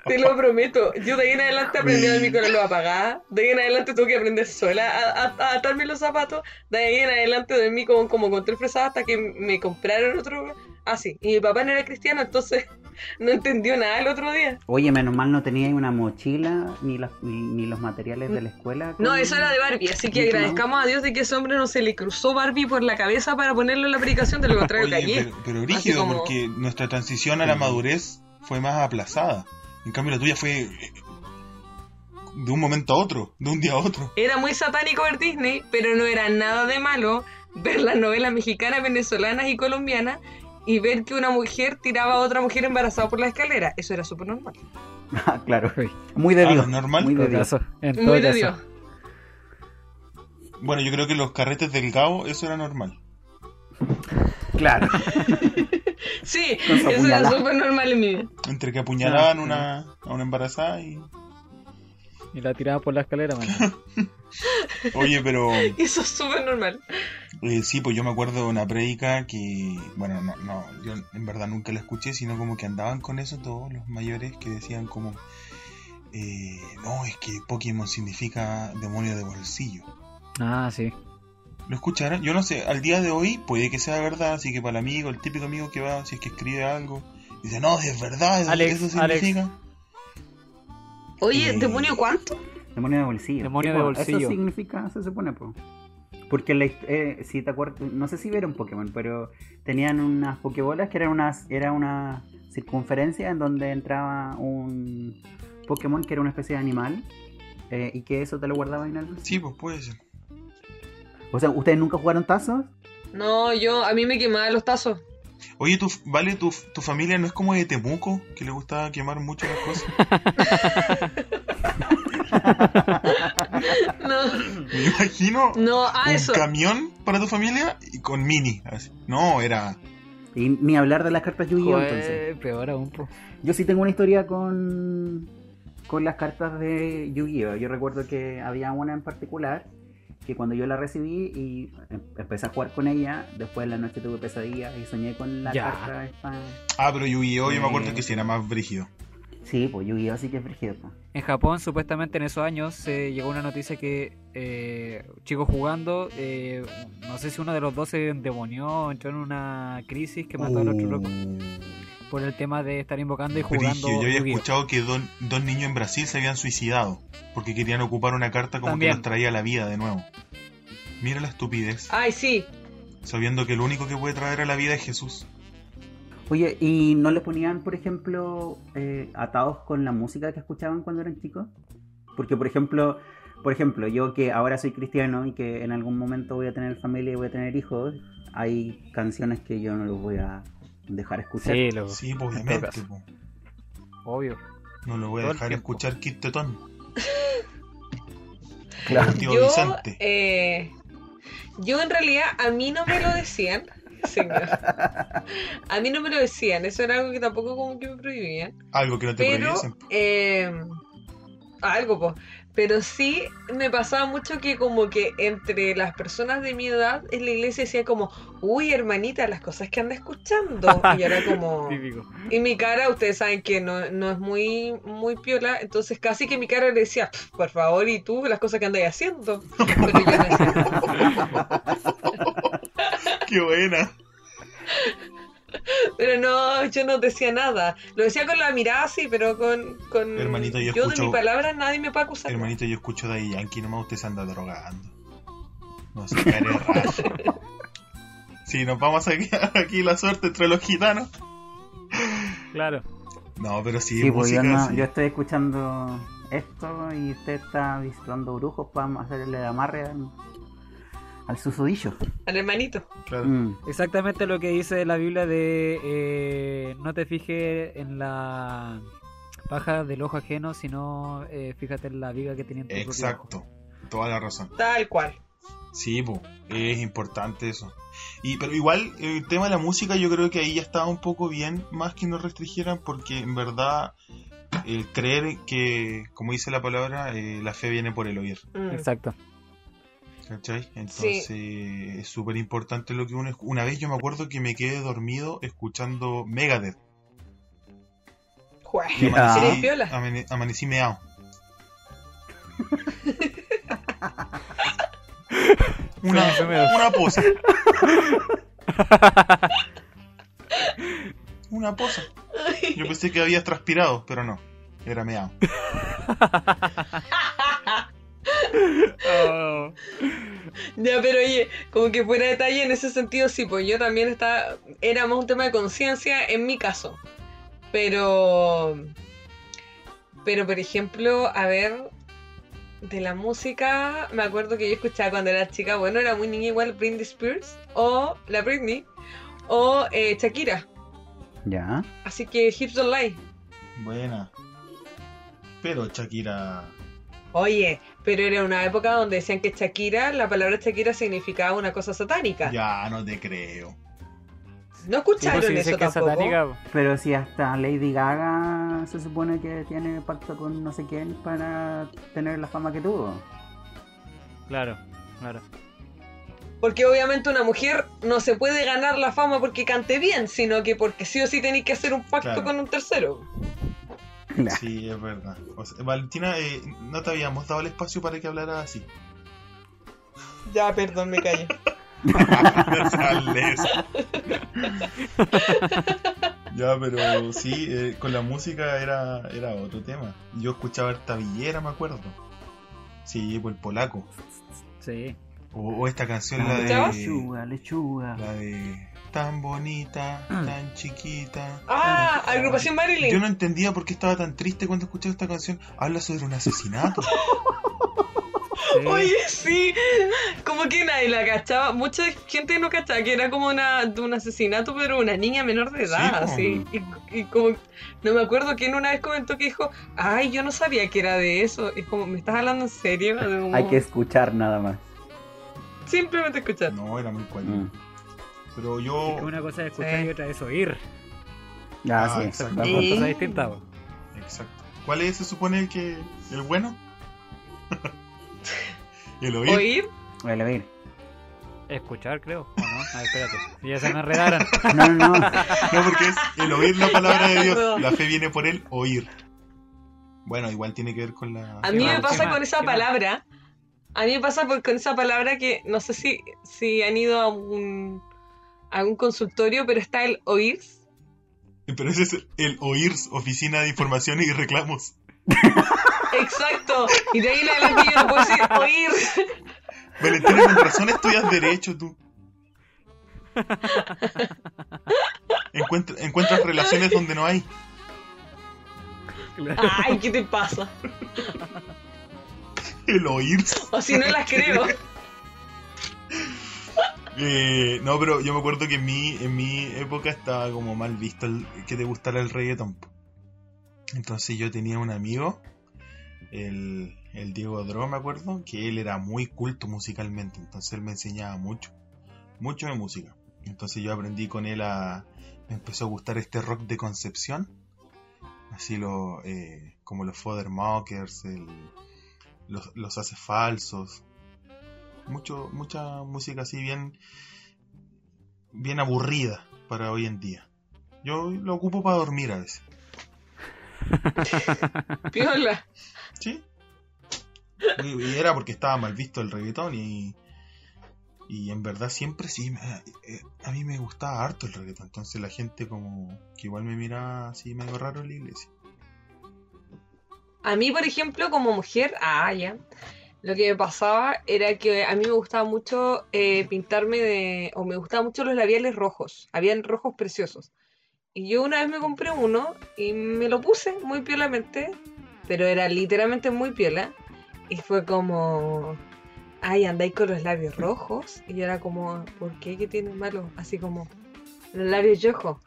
Speaker 4: Te lo prometo. Yo de ahí en adelante aprendí a dormir con la luz apagada. De ahí en adelante tuve que aprender sola a, a- a atarme los zapatos. De ahí en adelante dormí como, como con tres fresadas hasta que me compraron otro. Así. y mi papá no era cristiano, entonces [LAUGHS] no entendió nada el otro día.
Speaker 2: Oye, menos mal no tenía una mochila ni, las- ni, ni los materiales de la escuela.
Speaker 4: No, eso era de Barbie, así que agradezcamos a Dios de que ese hombre no se le cruzó Barbie por la cabeza para ponerlo en la aplicación, de lo [LAUGHS] contrario
Speaker 3: Oye, pero, pero rígido,
Speaker 4: como-
Speaker 3: porque nuestra transición a la madurez fue más aplazada. En cambio, la tuya fue eh, de un momento a otro, de un día a otro.
Speaker 4: Era muy satánico ver Disney, pero no era nada de malo ver las novelas mexicanas, venezolanas y colombianas y ver que una mujer tiraba a otra mujer embarazada por la escalera. Eso era súper normal.
Speaker 2: Ah, claro. Muy de
Speaker 3: Ah,
Speaker 2: Dios.
Speaker 3: normal.
Speaker 2: Muy de Dios.
Speaker 1: En
Speaker 4: Muy de. Dios.
Speaker 3: Bueno, yo creo que los carretes del Gao, eso era normal.
Speaker 2: Claro. [LAUGHS]
Speaker 4: Sí, eso era súper normal en mi vida.
Speaker 3: Entre que apuñalaban
Speaker 1: Ah,
Speaker 3: una, a una embarazada y...
Speaker 1: Y la tiraba por la escalera, man. [LAUGHS]
Speaker 3: Oye, pero [LAUGHS]
Speaker 4: Eso es súper normal.
Speaker 3: eh, sí, pues yo me acuerdo de una prédica que, bueno, no, no, yo en verdad nunca la escuché, sino como que andaban con eso todos los mayores que decían como, eh, no, es que Pokémon significa demonio de bolsillo.
Speaker 1: Ah, sí.
Speaker 3: ¿Lo escucharon? Yo no sé, al día de hoy puede que sea verdad, así que para el amigo, el típico amigo que va, si es que escribe algo, dice, no, es verdad, eso,
Speaker 1: Alex,
Speaker 3: eso
Speaker 1: Alex.
Speaker 4: Oye,
Speaker 3: Eh,
Speaker 4: ¿demonio cuánto?
Speaker 2: Demonio de bolsillo.
Speaker 1: Demonio de bolsillo.
Speaker 2: Eso significa, se supone, po. Porque la eh, si te acuerdas, no sé si vieron Pokémon, pero tenían unas Pokébolas que eran unas, era una circunferencia en donde entraba un Pokémon que era una especie de animal eh, y que eso te lo guardaba en algo.
Speaker 3: Sí, pues puede ser.
Speaker 2: O sea, ¿ustedes nunca jugaron tazos?
Speaker 4: No, yo, a mí me quemaban los tazos.
Speaker 3: Oye, tu, vale, tu, tu familia no es como de Temuco, que le gustaba quemar mucho las cosas. [LAUGHS]
Speaker 4: No,
Speaker 3: Me imagino
Speaker 4: no, ah,
Speaker 3: un
Speaker 4: eso.
Speaker 3: camión para tu familia y con mini. así. No, era.
Speaker 2: Y ni hablar de las cartas Yu-Gi-Oh! entonces.
Speaker 1: Peor aún, po.
Speaker 2: Yo sí tengo una historia con con las cartas de Yu-Gi-Oh! Yo recuerdo que había una en particular que cuando yo la recibí y em- empecé a jugar con ella, después en la noche tuve pesadillas y soñé con la
Speaker 1: Ya.
Speaker 2: carta esta.
Speaker 3: Ah, pero Yu-Gi-Oh! yo me
Speaker 2: Eh.
Speaker 3: acuerdo que sí era más brígido.
Speaker 2: Sí, pues Yu-Gi-Oh! sí que es brígido. pues.
Speaker 1: En Japón, supuestamente en esos años, se llegó una noticia que eh, chicos jugando, eh, no sé si uno de los dos se endemonió, entró en una crisis que mató al otro loco por el tema de estar invocando y jugando.
Speaker 3: Yo había
Speaker 1: Yu-Gi-Oh.
Speaker 3: escuchado que don- dos niños en Brasil se habían suicidado porque querían ocupar una carta como
Speaker 1: También.
Speaker 3: que los traía a la vida de nuevo. Mira la estupidez,
Speaker 4: Ay, sí.
Speaker 3: sabiendo que lo único que puede traer a la vida es Jesús.
Speaker 2: Oye, ¿y no le ponían, por ejemplo, eh, atados con la música que escuchaban cuando eran chicos? Porque, por ejemplo, por ejemplo, yo que ahora soy cristiano y que en algún momento voy a tener familia y voy a tener hijos, hay canciones que yo no los voy a dejar escuchar.
Speaker 1: Sí,
Speaker 3: pues, obviamente.
Speaker 1: todo
Speaker 3: po.
Speaker 1: Obvio.
Speaker 3: No lo voy a dejar
Speaker 1: tiempo.
Speaker 3: escuchar Kid Tetón. [LAUGHS]
Speaker 2: Claro.
Speaker 3: Tío
Speaker 4: yo,
Speaker 3: Vicente.
Speaker 4: eh, yo en realidad, a mí no me lo decían. [LAUGHS] Señor. A mí no me lo decían. Eso era algo que tampoco como que me prohibían.
Speaker 3: Algo que no te
Speaker 4: Pero,
Speaker 3: prohibiesen.
Speaker 4: eh, algo, pues. Pero sí me pasaba mucho que como que entre las personas de mi edad en la iglesia decía como, uy hermanita, las cosas que anda escuchando. Y era como... [LAUGHS]
Speaker 1: Típico.
Speaker 4: Y mi cara, ustedes saben que no, no es muy, muy piola, entonces casi que mi cara le decía, "Pf, por favor, ¿y tú las cosas que andáis haciendo? Pero yo no decía. [LAUGHS]
Speaker 3: Qué buena. [LAUGHS]
Speaker 4: Pero no, yo no decía nada. Lo decía con la mirada, sí, pero con, con
Speaker 3: Hermanito, yo
Speaker 4: de
Speaker 3: escucho-
Speaker 4: mi palabra nadie me puede acusar.
Speaker 3: Hermanito, yo escucho de Yankee, nomás usted se anda drogando. No sé, care rayo. [LAUGHS] Sí, nos vamos a quedar [LAUGHS] aquí la suerte entre los gitanos.
Speaker 1: Claro.
Speaker 3: No, pero sí,
Speaker 2: Sí, pues yo,
Speaker 3: música,
Speaker 2: no-
Speaker 3: sí.
Speaker 2: yo estoy escuchando esto y usted está visitando brujos para hacerle amarre al, susodillo.
Speaker 4: Al hermanito.
Speaker 3: Claro.
Speaker 2: Mm.
Speaker 1: Exactamente lo que dice la Biblia de eh, no te fijes en la paja del ojo ajeno, sino eh, fíjate en la viga que tiene en tu ojo.
Speaker 3: Exacto. Toda la razón.
Speaker 4: Tal cual.
Speaker 3: Sí, po, es importante eso. Y pero igual el tema de la música yo creo que ahí ya estaba un poco bien, más que nos restringieran porque en verdad el creer que, como dice la palabra, eh, la fe viene por el oír.
Speaker 4: Mm.
Speaker 1: Exacto.
Speaker 3: ¿Cachai? Entonces es súper importante lo que uno... escu- Una vez yo me acuerdo que me quedé dormido escuchando Megadeth. Y
Speaker 2: Ah.
Speaker 4: ¿Eres
Speaker 3: amanecí,
Speaker 4: piola?
Speaker 3: amane- amanecí meado. [LAUGHS] Una, una poza. Una poza. Yo pensé que habías transpirado, pero no. Era meado. [LAUGHS]
Speaker 1: Oh.
Speaker 4: Ya, pero oye, como que fuera detalle en ese sentido, sí, pues yo también estaba, era más un tema de conciencia en mi caso. Pero, pero por ejemplo, a ver, de la música, me acuerdo que yo escuchaba cuando era chica, bueno, era muy niña igual Britney Spears, o la Britney, o eh, Shakira.
Speaker 2: Ya.
Speaker 4: Así que Hips Don't Lie.
Speaker 3: Buena. Pero Shakira.
Speaker 4: Oye, pero era una época donde decían que Shakira, la palabra Shakira significaba una cosa satánica.
Speaker 3: Ya no te creo.
Speaker 4: ¿No
Speaker 1: Sí, pues,
Speaker 4: escucharon
Speaker 1: si dice
Speaker 4: eso tampoco?
Speaker 1: satánica,
Speaker 2: Pero si hasta Lady Gaga se supone que tiene pacto con no sé quién para tener la fama que tuvo.
Speaker 1: claro, claro.
Speaker 4: Porque obviamente una mujer no se puede ganar la fama porque cante bien, sino que porque sí o sí tenéis que hacer un pacto
Speaker 3: Claro.
Speaker 4: con un tercero. [LAUGHS]
Speaker 3: Sí, es verdad. O sea, Valentina, eh, no te habíamos dado el espacio para que hablaras así.
Speaker 4: Ya, perdón, me callo.
Speaker 3: Ya, pero sí, eh, con la música era, era otro tema. Yo escuchaba harta Villera, me acuerdo. Sí, pues el polaco.
Speaker 1: Sí.
Speaker 3: O, o esta canción, la
Speaker 4: ¿Escuchabas?
Speaker 3: de.
Speaker 2: Lechuga, lechuga.
Speaker 3: La de. Tan bonita, tan chiquita.
Speaker 4: Ah, agrupación Marilyn.
Speaker 3: Yo no entendía por qué estaba tan triste cuando escuchaba esta canción. Habla sobre un asesinato. [LAUGHS]
Speaker 1: sí.
Speaker 4: Oye, sí, como que nadie la cachaba. Mucha gente no cachaba que era como una, de un asesinato, pero una niña menor de edad,
Speaker 3: Sí,
Speaker 4: así. Y, y como, no me acuerdo quién una vez comentó que dijo, ay, yo no sabía que era de eso. Es como, ¿me estás hablando en serio? Como,
Speaker 2: Hay que escuchar nada más.
Speaker 4: Simplemente escuchar.
Speaker 3: No, era muy cual.
Speaker 2: Mm.
Speaker 3: Pero
Speaker 1: Es
Speaker 3: yo.
Speaker 1: que una cosa es escuchar
Speaker 4: Sí.
Speaker 1: y otra es oír.
Speaker 2: Ya,
Speaker 3: Ah,
Speaker 2: sí.
Speaker 3: exacto.
Speaker 1: cosas distintas. po.
Speaker 3: Exacto. ¿Cuál es, se supone, el que el bueno? [LAUGHS] el oír.
Speaker 4: Oír.
Speaker 2: El oír.
Speaker 1: Escuchar, creo. ¿O no? A ver, espérate. Si ya se me enredaron. [LAUGHS]
Speaker 2: No, no, no.
Speaker 3: No, porque es el oír la palabra de Dios. La fe viene por el oír. Bueno, igual tiene que ver con la.
Speaker 4: A mí
Speaker 1: ¿Qué
Speaker 4: me pasa
Speaker 1: ¿Qué
Speaker 4: con esa palabra. A mí me pasa por- con esa palabra que no sé si, si han ido a un, a un consultorio, pero está el oír.
Speaker 3: Pero ese es el, oír, Oficina de Información y Reclamos.
Speaker 4: Exacto. Y de ahí la adelante yo no puedo decir oír.
Speaker 3: Valentina, con razón estudias Derecho tú. Encuentra- encuentras relaciones donde no hay.
Speaker 4: Ay, ¿qué te pasa?
Speaker 3: El oír.
Speaker 4: O si no las creo.
Speaker 3: Eh, no, pero yo me acuerdo que en mi, en mi época estaba como mal visto el, que te gustara el reggaetón. po. Entonces yo tenía un amigo, el, el Diego Dro, me acuerdo, que él era muy culto musicalmente. Entonces él me enseñaba mucho, mucho de música. Entonces yo aprendí con él a... Me empezó a gustar este rock de Concepción. Así lo, eh, como los Fothermockers, el, los, los Hace Falsos. Mucho, mucha música así bien, bien aburrida para hoy en día. Yo lo ocupo para dormir a veces. [LAUGHS]
Speaker 4: Piola.
Speaker 3: ¿Sí? Y, y era porque estaba mal visto el reggaetón y, y en verdad siempre sí, me- eh, a mí me gustaba harto el reggaetón. Entonces la gente como que igual me miraba así medio raro en la iglesia.
Speaker 4: A mí, por ejemplo, como mujer, ah, ya. Lo que me pasaba era que a mí me gustaba mucho eh, pintarme de. o me gustaban mucho los labiales rojos. Habían rojos preciosos. Y yo una vez me compré uno y me lo puse muy piolamente, pero era literalmente muy piola. Y fue como. Ay, andáis con los labios rojos. Y era como, ¿por qué? ¿Qué tiene malo? Así como, los labios rojos.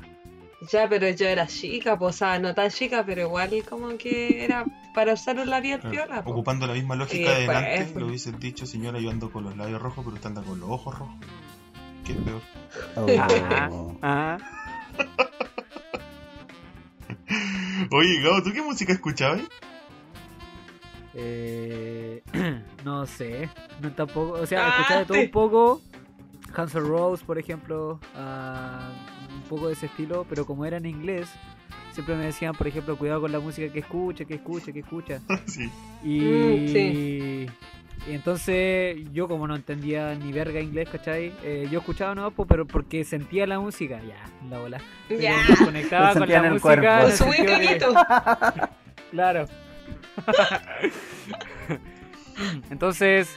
Speaker 4: Ya, pero yo era chica, pues, o sea, no tan chica, pero igual como que era para usar los labios
Speaker 3: Claro,
Speaker 4: piola. po.
Speaker 3: Ocupando la misma lógica de delante,
Speaker 4: pues.
Speaker 3: lo hubiese dicho, señora, yo ando con los labios rojos, pero usted anda con los ojos rojos. ¿Qué es peor?
Speaker 2: Oh.
Speaker 1: Ah, [LAUGHS]
Speaker 3: Oye, Gabo, ¿tú qué música escuchabas?
Speaker 1: eh, [CLEARS THROAT] no sé. No tampoco. O sea,
Speaker 4: Ah,
Speaker 1: escuchaba de todo un poco. Hansel Rose, por ejemplo. ah, un poco de ese estilo. Pero como era en inglés. Siempre me decían, por ejemplo, cuidado con la música que escucha, que escucha, que escucha. [LAUGHS]
Speaker 3: sí.
Speaker 1: Y,
Speaker 4: Mm, sí.
Speaker 1: y entonces yo como no entendía ni verga inglés, ¿cachai? Eh, yo escuchaba no, po, pero porque sentía la música, ya, la bola. Pero
Speaker 4: Ya,
Speaker 1: me conectaba con
Speaker 2: sentía
Speaker 1: la
Speaker 2: en el
Speaker 1: música. [LAUGHS] Claro. [LAUGHS] Entonces,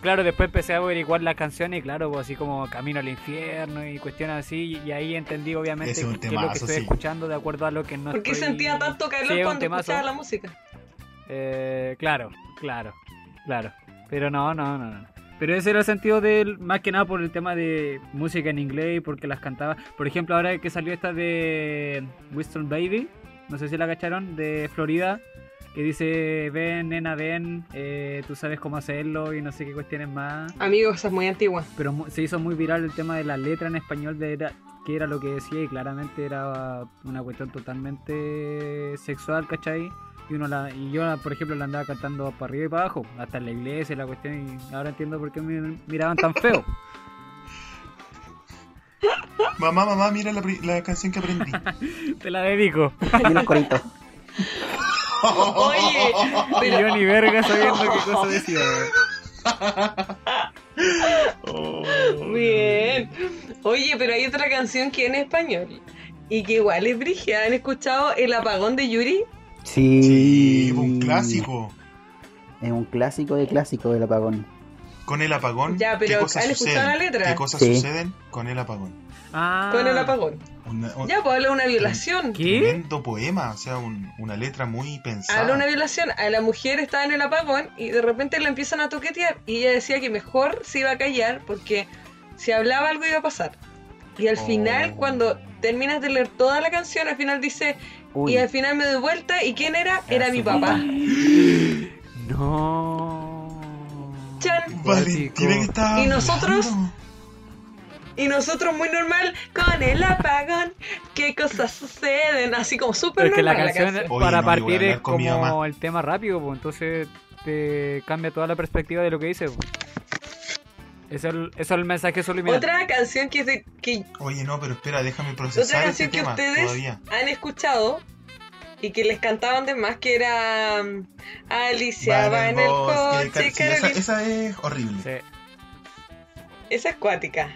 Speaker 1: claro, después empecé a averiguar las canciones y claro, pues, así como Camino al Infierno y cuestiones así, y ahí entendí obviamente
Speaker 3: es
Speaker 1: qué es lo que estoy
Speaker 3: sí.
Speaker 1: escuchando de acuerdo a lo que no
Speaker 4: ¿Por qué
Speaker 1: estoy-
Speaker 4: sentía tanto calor
Speaker 1: Sí,
Speaker 4: cuando
Speaker 1: temazo.
Speaker 4: escuchaba la música?
Speaker 1: Eh, claro, claro, claro. Pero no, no, no, no. Pero ese era el sentido del, más que nada por el tema de música en inglés y porque las cantaba. Por ejemplo, ahora que salió esta de Winston Baby, no sé si la cacharon, de Florida, que dice, ven, nena, ven, eh, tú sabes cómo hacerlo y no sé qué cuestiones más.
Speaker 4: Amigo, esa es muy antigua.
Speaker 1: Pero se hizo muy viral el tema de la letra en español, de era, que era lo que decía y claramente era una cuestión totalmente sexual, ¿cachai? Y, uno la, y yo, por ejemplo, la andaba cantando para arriba y para abajo, hasta en la iglesia, la cuestión, y ahora entiendo por qué me miraban tan feo. [LAUGHS]
Speaker 3: Mamá, mamá, mira la, la canción que aprendí. [LAUGHS]
Speaker 1: Te la dedico.
Speaker 2: Y los coritos. [LAUGHS]
Speaker 4: Oye, pero
Speaker 1: yo ni verga sabiendo qué cosa decía.
Speaker 3: Oh.
Speaker 4: bien. Oye, pero hay otra canción que es en español y que igual es brigia. ¿Han escuchado El apagón de Yuri?
Speaker 2: Sí.
Speaker 3: Sí, un clásico.
Speaker 2: Es un clásico de clásico del apagón.
Speaker 3: Con el apagón,
Speaker 4: Ya, pero
Speaker 3: ¿qué cosas
Speaker 4: ¿han escuchado
Speaker 3: suceden?
Speaker 4: la letra?
Speaker 3: ¿Qué cosas
Speaker 2: Sí.
Speaker 3: suceden con el apagón?
Speaker 1: Ah,
Speaker 4: Con el apagón.
Speaker 3: Una- un
Speaker 4: Ya, pues habla de una violación.
Speaker 1: ¿Qué?
Speaker 3: tremendo poema, o sea, un- una letra muy pensada.
Speaker 4: Habla de una violación. A la mujer estaba en el apagón y de repente la empiezan a toquetear. Y ella decía que mejor se iba a callar porque si hablaba algo iba a pasar. Y al
Speaker 3: Oh.
Speaker 4: final, cuando terminas de leer toda la canción, al final dice,
Speaker 2: Uy,
Speaker 4: y al final me doy vuelta y ¿quién era? Era
Speaker 2: Era
Speaker 4: mi papá.
Speaker 2: papá. [GASPS]
Speaker 1: No.
Speaker 4: Chan.
Speaker 3: Valentina, ¿qué estaba
Speaker 4: Y nosotros-
Speaker 3: hablando?
Speaker 4: Y nosotros muy normal con el apagón. ¿Qué cosas suceden? Así como súper
Speaker 1: es que la
Speaker 4: normal la
Speaker 1: canción,
Speaker 4: canción.
Speaker 3: Oye,
Speaker 1: para
Speaker 3: no,
Speaker 1: partir es como
Speaker 3: mamá.
Speaker 1: el tema rápido, pues entonces te cambia toda la perspectiva de lo que dice. pues. Eso es el, eso es el mensaje subliminal.
Speaker 4: Otra canción que, es de- que
Speaker 3: Oye, no, pero espera, déjame procesar
Speaker 4: otra
Speaker 3: este
Speaker 4: canción que
Speaker 3: tema
Speaker 4: ustedes
Speaker 3: todavía.
Speaker 4: han escuchado y que les cantaban de más que era um, Alicia va en el coche,
Speaker 3: sí, esa, es horrible.
Speaker 1: Sí.
Speaker 4: Esa es cuática.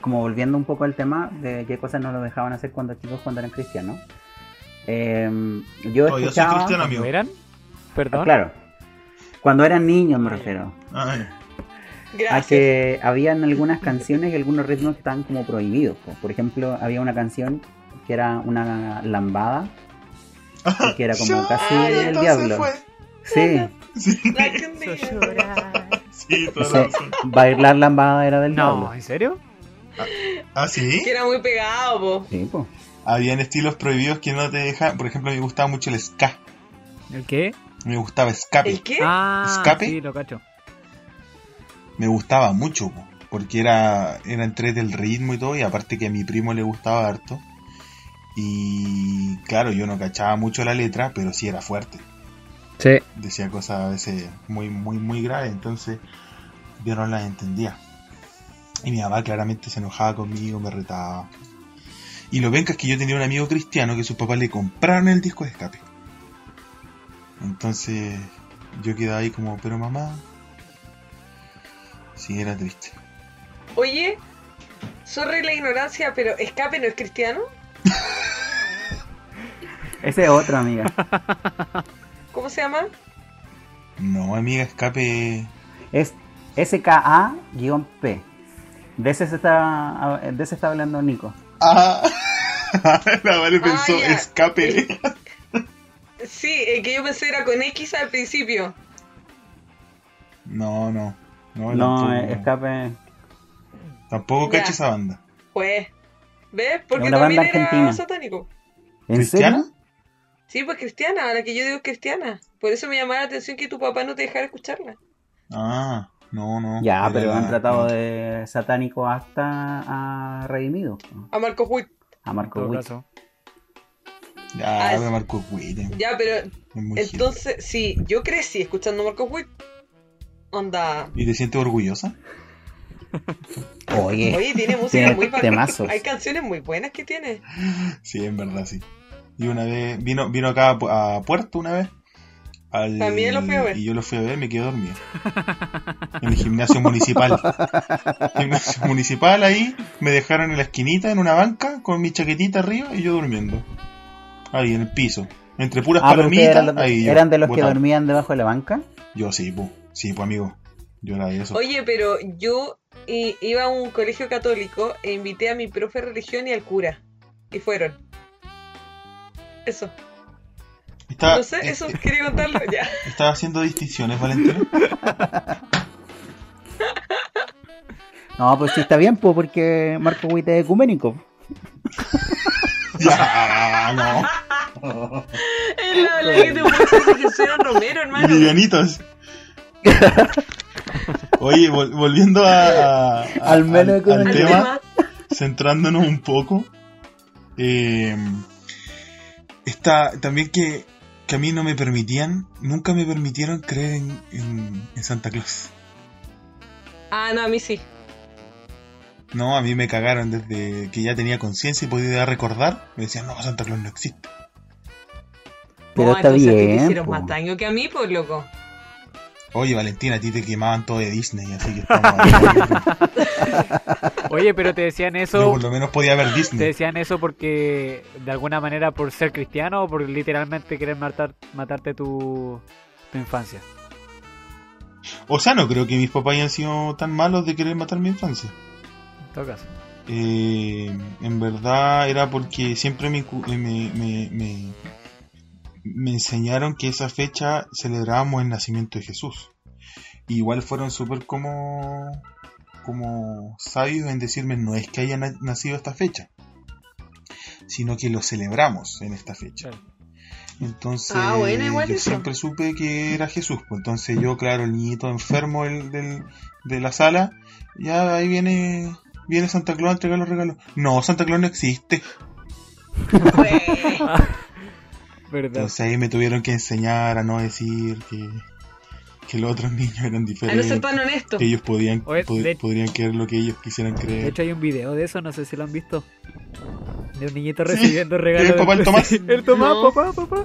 Speaker 2: como volviendo un poco al tema de qué cosas no lo dejaban hacer cuando chicos cuando eran cristianos. Eh, yo
Speaker 3: soy
Speaker 2: escuchaba.
Speaker 3: cristiano, amigo.
Speaker 1: ¿Cómo eran?
Speaker 2: Ah,
Speaker 1: Perdón.
Speaker 2: claro. Cuando eran niños me refiero.
Speaker 3: Ay,
Speaker 2: A
Speaker 4: Gracias.
Speaker 2: que habían algunas canciones y algunos ritmos que estaban como prohibidos. po. Por ejemplo, había una canción que era una lambada, [LAUGHS] y que era como casi
Speaker 4: Ah,
Speaker 2: el diablo.
Speaker 3: fue.
Speaker 2: Sí,
Speaker 3: Sí, [LAUGHS] sí,
Speaker 2: bailar lambada era del
Speaker 1: No,
Speaker 2: diablo.
Speaker 1: ¿en serio?
Speaker 3: ¿Ah, sí?
Speaker 4: Que era muy pegado, po.
Speaker 2: Sí, pues.
Speaker 3: Habían estilos prohibidos que no te dejan. Por ejemplo, me gustaba mucho el ska.
Speaker 1: ¿El qué?
Speaker 3: Me gustaba escape.
Speaker 4: ¿El qué?
Speaker 1: Ah,
Speaker 3: ¿Escape?
Speaker 1: sí, lo cacho.
Speaker 3: Me gustaba mucho, po, porque era, era entre del ritmo y todo, y aparte que a mi primo le gustaba harto. Y claro, yo no cachaba mucho la letra, pero sí era fuerte.
Speaker 1: Sí.
Speaker 3: Decía cosas a veces muy, muy, muy graves, entonces yo no las entendía. Y mi mamá claramente se enojaba conmigo, me retaba. Y lo venca es que yo tenía un amigo cristiano que sus papás le compraron el disco de escape. Entonces yo quedaba ahí como, pero mamá. Sí, era triste.
Speaker 4: Oye, sorry la ignorancia, pero ¿Escape no es cristiano? [LAUGHS]
Speaker 2: Ese es otro, amiga. [LAUGHS]
Speaker 4: ¿Cómo se llama?
Speaker 3: No, amiga, escape.
Speaker 2: Es SKA-P. De ese se está, de ese está hablando Nico.
Speaker 3: Ah, [LAUGHS] la Vale pensó
Speaker 4: ya.
Speaker 3: escape.
Speaker 4: Sí, el que yo pensé era con X al principio.
Speaker 3: No, no. No,
Speaker 2: No,
Speaker 3: tampoco,
Speaker 2: eh, escape.
Speaker 3: tampoco
Speaker 4: Ya.
Speaker 3: cacho esa banda.
Speaker 4: Pues, ¿ves? Porque
Speaker 2: Una
Speaker 4: también
Speaker 2: banda
Speaker 4: era
Speaker 2: argentina.
Speaker 4: satánico.
Speaker 2: ¿En
Speaker 3: ¿Cristiana?
Speaker 2: serio?
Speaker 4: Sí, pues cristiana, la que yo digo es cristiana. Por eso me llamaba la atención que tu papá no te dejara escucharla.
Speaker 3: Ah, no, no.
Speaker 2: Ya,
Speaker 3: Era
Speaker 2: pero
Speaker 3: la-
Speaker 2: han tratado de satánico hasta a redimido.
Speaker 4: A Marco Witt.
Speaker 2: A Marco Witt.
Speaker 3: Ya,
Speaker 4: Ah,
Speaker 3: pero Marco Witt. es
Speaker 4: Ya, pero entonces, sí, yo crecí escuchando a Marco Witt. Onda.
Speaker 3: ¿Y te sientes orgullosa?
Speaker 2: Oye,
Speaker 4: Oye, tiene música
Speaker 2: Tiene
Speaker 4: muy bacana. Hay canciones muy buenas que tiene.
Speaker 3: Sí, en verdad, sí. Y una vez, vino, vino acá a, Pu- a Puerto una vez. al-
Speaker 4: También lo fui a ver.
Speaker 3: Y yo lo fui a ver, me quedé dormido. En el gimnasio municipal. [LAUGHS] gimnasio municipal ahí, me dejaron en la esquinita, en una banca, con mi chaquetita arriba y yo durmiendo. Ahí, en el piso. Entre puras
Speaker 2: ah,
Speaker 3: palomitas,
Speaker 2: eran,
Speaker 3: ahí yo,
Speaker 2: eran de los que dormían debajo de la banca.
Speaker 3: Yo sí, pues. Sí, pues amigo. Yo era de eso.
Speaker 4: Oye, pero yo i- iba a un colegio católico e invité a mi profe de religión y al cura. Y fueron. Eso.
Speaker 3: Estaba,
Speaker 4: No sé, eso
Speaker 3: eh,
Speaker 4: quería contarlo. Ya. [LAUGHS]
Speaker 3: estaba haciendo distinciones, Valentina. [LAUGHS]
Speaker 2: No, pues sí está bien, pues, porque Marco Witt es ecuménico. [LAUGHS]
Speaker 3: ya, no.
Speaker 4: Es la que te que soy un Romero, hermano.
Speaker 3: Livianitos. Oye, vol- volviendo a, a- a-
Speaker 2: Al menos
Speaker 3: al,
Speaker 2: con
Speaker 3: al
Speaker 2: el
Speaker 3: tema,
Speaker 4: tema.
Speaker 3: centrándonos un poco. eh, está también que, que a mí no me permitían, nunca me permitieron creer en, en- en Santa Claus.
Speaker 4: Ah, no, a mí sí.
Speaker 3: No, a mí me cagaron desde que ya tenía conciencia y podía recordar. Me decían, no, Santa Claus no existe.
Speaker 2: Pero
Speaker 4: No,
Speaker 2: está
Speaker 4: ti te
Speaker 2: bien.
Speaker 4: hicieron
Speaker 2: po.
Speaker 4: más daño que a mí, pues loco.
Speaker 3: Oye, Valentina, a ti te quemaban todo de Disney, así que estamos. [LAUGHS]
Speaker 1: Oye, pero te decían
Speaker 3: Yo
Speaker 1: eso.
Speaker 3: por lo menos podía ver
Speaker 1: ¿Te
Speaker 3: Disney.
Speaker 1: decían eso porque de alguna manera por ser cristiano o por literalmente querer matar, matarte tu, tu infancia?
Speaker 3: O sea, no creo que mis papás hayan sido tan malos de querer matar mi infancia.
Speaker 1: En todo caso.
Speaker 3: Eh, en verdad era porque siempre me, me, me, me- me enseñaron que esa fecha celebrábamos el nacimiento de Jesús. Igual fueron súper como, como sabios en decirme no es que haya na- nacido esta fecha, sino que lo celebramos en esta fecha. Entonces
Speaker 4: Ah, bueno, igual
Speaker 3: yo
Speaker 4: eso.
Speaker 3: siempre supe que era Jesús. Pues entonces yo, claro, el niñito enfermo del, del- de la sala, ya ahí viene viene Santa Claus a entregar los regalos. No, Santa Claus no existe. [LAUGHS] [LAUGHS]
Speaker 1: ¿Verdad?
Speaker 3: Entonces ahí me tuvieron que enseñar a no decir que, que los otros [LAUGHS] niños eran
Speaker 4: A no
Speaker 3: diferentes.
Speaker 4: ser tan honesto.
Speaker 3: que ellos podían, pod-
Speaker 1: de-
Speaker 3: podrían creer lo que ellos quisieran
Speaker 1: De
Speaker 3: creer.
Speaker 1: hecho hay un video de eso, no sé si lo han visto. De un niñito
Speaker 3: Sí,
Speaker 1: recibiendo regalos.
Speaker 3: el papá, el Tomás.
Speaker 1: Sí, [LAUGHS] El Tomás,
Speaker 4: No.
Speaker 1: papá, papá.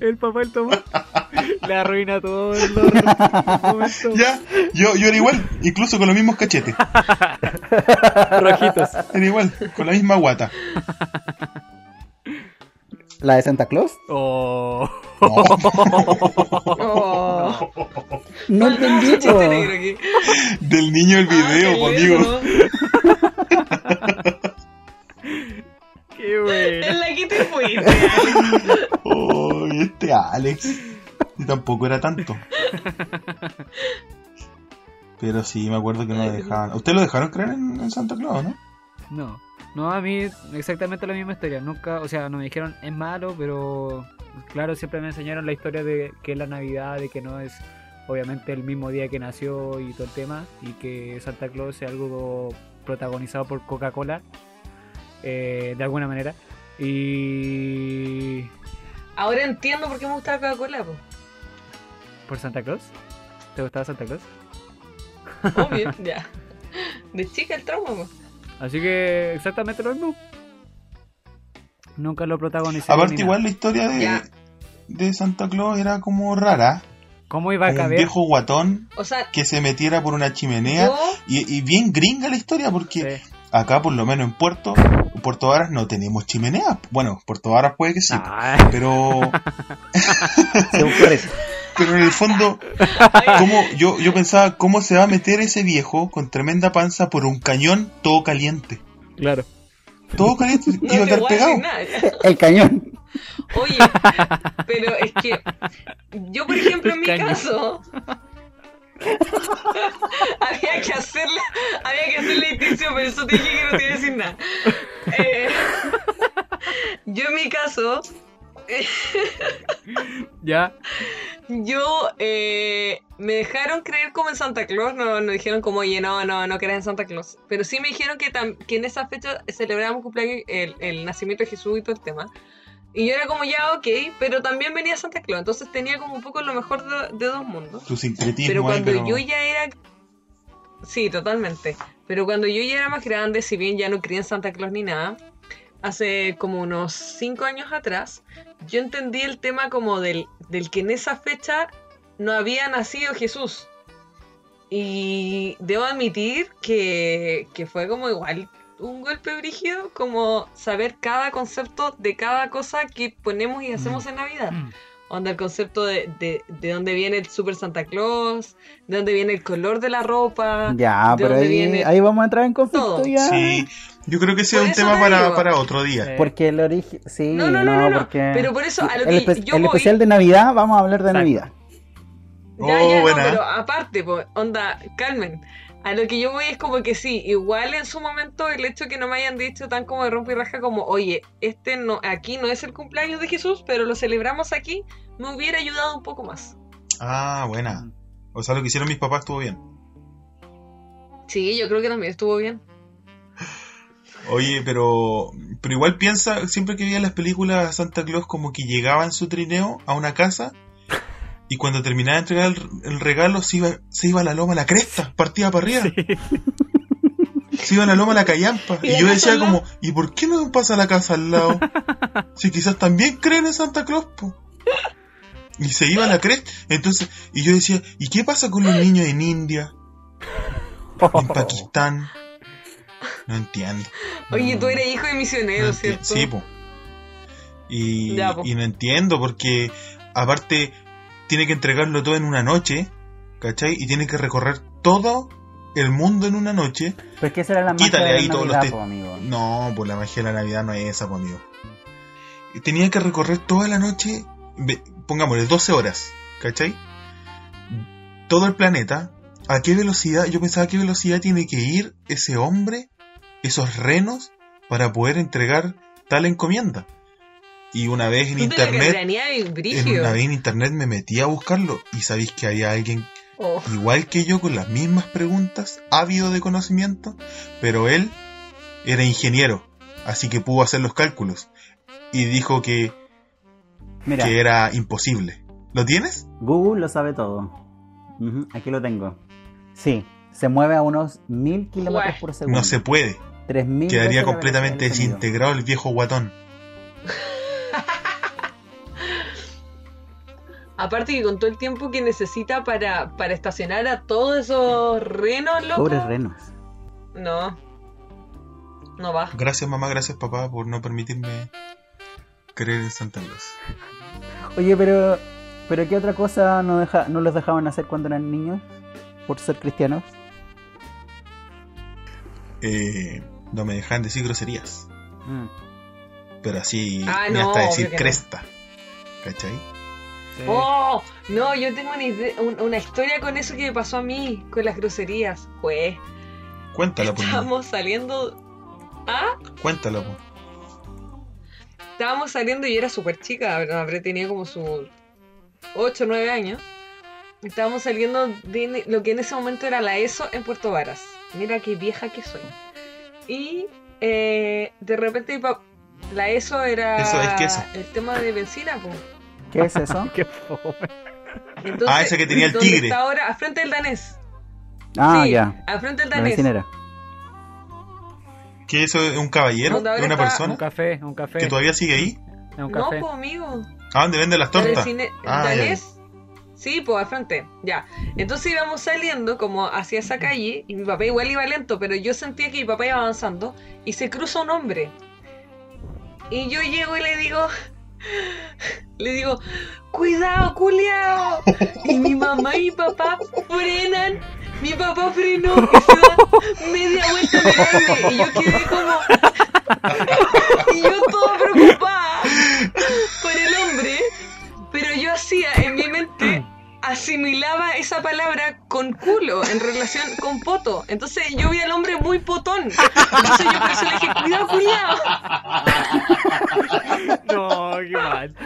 Speaker 1: El papá, el Tomás. [LAUGHS] Le arruina todo el momento.
Speaker 3: Ya, yo, yo era igual, incluso con los mismos cachetes.
Speaker 1: Rojitos.
Speaker 3: Era igual, con la misma guata.
Speaker 2: ¿La de Santa Claus?
Speaker 1: Oh. [LAUGHS]
Speaker 4: Oh.
Speaker 2: No entendí.
Speaker 4: mucho chiste
Speaker 2: po.
Speaker 4: negro aquí.
Speaker 3: Del niño del video,
Speaker 4: Ah,
Speaker 3: po,
Speaker 4: qué
Speaker 3: amigo. [LAUGHS]
Speaker 1: Qué bueno.
Speaker 4: En la que te fuiste.
Speaker 3: Oh, este Alex. Y tampoco era tanto. [LAUGHS] Pero sí, me acuerdo que no me dejaban. ¿Usted lo dejaron creer en, en Santa Claus, no?
Speaker 1: No, no, a mí exactamente la misma historia. Nunca, o sea, no me dijeron es malo, pero claro, siempre me enseñaron la historia de que es la Navidad, de que no es obviamente el mismo día que nació y todo el tema, y que Santa Claus es algo protagonizado por Coca-Cola, eh, de alguna manera. Y.
Speaker 4: Ahora entiendo por qué me gusta la Coca-Cola, po.
Speaker 1: ¿Por Santa Claus? ¿Te gustaba Santa Claus?
Speaker 4: Obvio, ya. De chica el trauma, po.
Speaker 1: Así que exactamente lo mismo. Nunca lo protagonicé.
Speaker 3: Aparte, igual la historia de, de Santa Claus era como rara.
Speaker 1: ¿Cómo iba a
Speaker 3: Como un
Speaker 1: caber?
Speaker 3: viejo guatón
Speaker 4: O sea,
Speaker 3: que se metiera por una chimenea.
Speaker 4: yo.
Speaker 3: Y, y bien gringa la historia, porque
Speaker 1: Sí.
Speaker 3: acá, por lo menos en Puerto, en Puerto Varas no tenemos chimenea. Bueno, Puerto Varas puede que sí.
Speaker 1: Ah,
Speaker 3: Pero, [LAUGHS] [LAUGHS]
Speaker 2: eso.
Speaker 3: Pero en el fondo, [LAUGHS] ¿cómo, yo, yo pensaba, ¿cómo se va a meter ese viejo con tremenda panza por un cañón todo caliente?
Speaker 1: claro.
Speaker 3: Todo caliente,
Speaker 4: No [LAUGHS]
Speaker 3: iba a
Speaker 4: a
Speaker 3: pegado. [LAUGHS]
Speaker 2: El cañón.
Speaker 4: Oye, pero es que yo, por ejemplo, en mi caso, había que hacerle, había que hacerle distinción, pero eso te dije que no te iba a decir nada. Eh, yo en mi caso, [LAUGHS]
Speaker 1: Ya.
Speaker 4: yo eh, me dejaron creer como en Santa Claus, no, no dijeron como, oye, no, no, no creas en Santa Claus, pero sí me dijeron que, tam- que en esa fecha celebramos cumpleaños, el, el nacimiento de Jesús y todo el tema. Y yo era como, ya, ok, pero también venía Santa Claus, entonces tenía como un poco lo mejor de, de dos mundos.
Speaker 3: Tu sincretismo
Speaker 4: Pero
Speaker 3: ahí,
Speaker 4: cuando
Speaker 3: pero-
Speaker 4: yo ya era... Sí, totalmente. Pero cuando yo ya era más grande, si bien ya no creía en Santa Claus ni nada, hace como unos cinco años atrás, yo entendí el tema como del, del que en esa fecha no había nacido Jesús. Y debo admitir que, que fue como igual un golpe brígido, como saber cada concepto de cada cosa que ponemos y hacemos en Navidad.
Speaker 1: Mm.
Speaker 4: Onda el concepto de, de, de dónde viene el Super Santa Claus, de dónde viene el color de la ropa.
Speaker 2: Ya,
Speaker 4: ¿De
Speaker 2: pero
Speaker 4: dónde
Speaker 2: ahí,
Speaker 4: viene?
Speaker 2: ahí vamos a entrar en conflicto
Speaker 4: Todo.
Speaker 2: ya.
Speaker 3: Sí, yo creo que sea
Speaker 4: Por
Speaker 3: un tema
Speaker 4: te
Speaker 3: para, para otro día.
Speaker 1: Sí.
Speaker 2: Porque el origen. Sí,
Speaker 4: No, no, no, no, no.
Speaker 2: porque.
Speaker 4: Pero por eso, a lo
Speaker 2: el,
Speaker 4: que
Speaker 2: espe-
Speaker 4: yo
Speaker 2: el
Speaker 4: voy-
Speaker 2: especial de Navidad, vamos a hablar de
Speaker 1: Exacto.
Speaker 2: Navidad.
Speaker 4: Ya,
Speaker 3: Oh,
Speaker 4: ya, no,
Speaker 3: buena.
Speaker 4: pero aparte, po, onda, calmen. A lo que yo voy es como que sí, igual en su momento el hecho que no me hayan dicho tan como de rompe y raja como, oye, este no, aquí no es el cumpleaños de Jesús, pero lo celebramos aquí, me hubiera ayudado un poco más.
Speaker 3: Ah, buena. O sea, lo que hicieron mis papás estuvo bien.
Speaker 4: Sí, yo creo que también estuvo bien.
Speaker 3: Oye, pero, pero igual piensa, siempre que veía las películas Santa Claus como que llegaba en su trineo a una casa y cuando terminaba de entregar el, el regalo se iba, se iba a la loma a la cresta, partía para arriba. Se iba a la loma a la callampa.
Speaker 4: ¿Y
Speaker 3: yo decía como, ¿y por qué no pasa la casa al lado? [LAUGHS] Si quizás también creen en Santa Claus, po. Y se iba a la cresta. Entonces, y yo decía, ¿y qué pasa con los niños en India? En [LAUGHS] Pakistán. No entiendo.
Speaker 4: Oye,
Speaker 3: No,
Speaker 4: tú eres hijo de misionero, ¿cierto?
Speaker 3: Sí, po. Y,
Speaker 4: Ya, po.
Speaker 3: y no entiendo porque, aparte, tiene que entregarlo todo en una noche, ¿cachai? Y tiene que recorrer todo el mundo en una noche.
Speaker 2: Pero que esa era la magia
Speaker 3: Quítale
Speaker 2: de la
Speaker 3: ahí todos los
Speaker 2: Navidad,
Speaker 3: te-
Speaker 2: po, amigo.
Speaker 3: No, pues la magia de la Navidad no es esa, pues, amigo. Y Tenía que recorrer toda la noche, pongámosle 12 horas, ¿cachai? Todo el planeta. ¿A qué velocidad? Yo pensaba a qué velocidad tiene que ir ese hombre, esos renos, para poder entregar tal encomienda. Y una vez en internet, en una vez en internet me metí a buscarlo y sabéis que había alguien
Speaker 4: Oh,
Speaker 3: igual que yo, con las mismas preguntas, ávido de conocimiento, pero él era ingeniero, así que pudo hacer los cálculos. Y dijo que,
Speaker 2: Mira,
Speaker 3: que era imposible. ¿Lo tienes?
Speaker 2: Google lo sabe todo. Aquí lo tengo. Sí, se mueve a unos mil kilómetros por segundo.
Speaker 3: No se puede.
Speaker 2: 3000
Speaker 3: Quedaría completamente desintegrado el viejo guatón. [LAUGHS]
Speaker 4: aparte que con todo el tiempo que necesita para, para estacionar a todos esos renos, loco.
Speaker 2: Pobres renos.
Speaker 4: No. No va.
Speaker 3: Gracias mamá, gracias papá por no permitirme creer en Santa Claus.
Speaker 2: Oye, pero pero qué otra cosa no deja, no los dejaban hacer cuando eran niños por ser cristianos?
Speaker 3: Eh, no me dejan decir groserías,
Speaker 2: Mm.
Speaker 3: pero así
Speaker 4: Ah,
Speaker 3: ni
Speaker 4: no,
Speaker 3: hasta decir
Speaker 4: no.
Speaker 3: cresta. ¿Cachai?
Speaker 1: Sí.
Speaker 4: Oh, no, yo tengo una, ide- un- una historia con eso que me pasó a mí, con las groserías. Pues,
Speaker 3: Cuéntala, por
Speaker 4: estábamos saliendo. ¿Ah?
Speaker 3: Cuéntala, po.
Speaker 4: Estábamos saliendo y yo era súper chica, habré habré tenido como sus 8 o 9 años. Estábamos saliendo de lo que en ese momento era la ESO en Puerto Varas. Mira qué vieja que soy. Y eh, de repente la ESO era
Speaker 3: Eso es queso.
Speaker 4: el tema de benzina, pues.
Speaker 2: ¿Qué es eso? [LAUGHS]
Speaker 1: Qué fome.
Speaker 4: Entonces,
Speaker 3: Ah, ese que tenía el
Speaker 4: ¿dónde
Speaker 3: tigre.
Speaker 4: Está ahora, al frente del danés.
Speaker 2: Ah,
Speaker 4: sí,
Speaker 2: ya.
Speaker 4: al frente del
Speaker 2: La
Speaker 4: danés.
Speaker 2: bencinera.
Speaker 3: ¿Qué eso es un caballero?
Speaker 4: Donde
Speaker 3: ¿Es una persona?
Speaker 1: Un café, un café.
Speaker 3: ¿Que todavía sigue ahí?
Speaker 1: Un
Speaker 4: No,
Speaker 1: café.
Speaker 4: pues amigo.
Speaker 3: ¿A dónde venden las tortas? Ah, ya,
Speaker 4: danés. Sí, pues al frente, ya. Entonces íbamos saliendo como hacia esa calle y mi papá igual iba lento, pero yo sentía que mi papá iba avanzando y se cruza un hombre. Y yo llego y le digo, [LAUGHS] le digo, cuidado, culiao. Y mi mamá y mi papá frenan. Mi papá frenó y se da media vuelta mirarme y yo quedé como... [LAUGHS] y yo toda preocupada por el hombre, pero yo hacía en mi mente asimilaba esa palabra con culo en relación con poto. Entonces yo vi al hombre muy potón. Entonces yo por eso le dije, cuidado, cuidado.
Speaker 1: No, qué mal. [LAUGHS]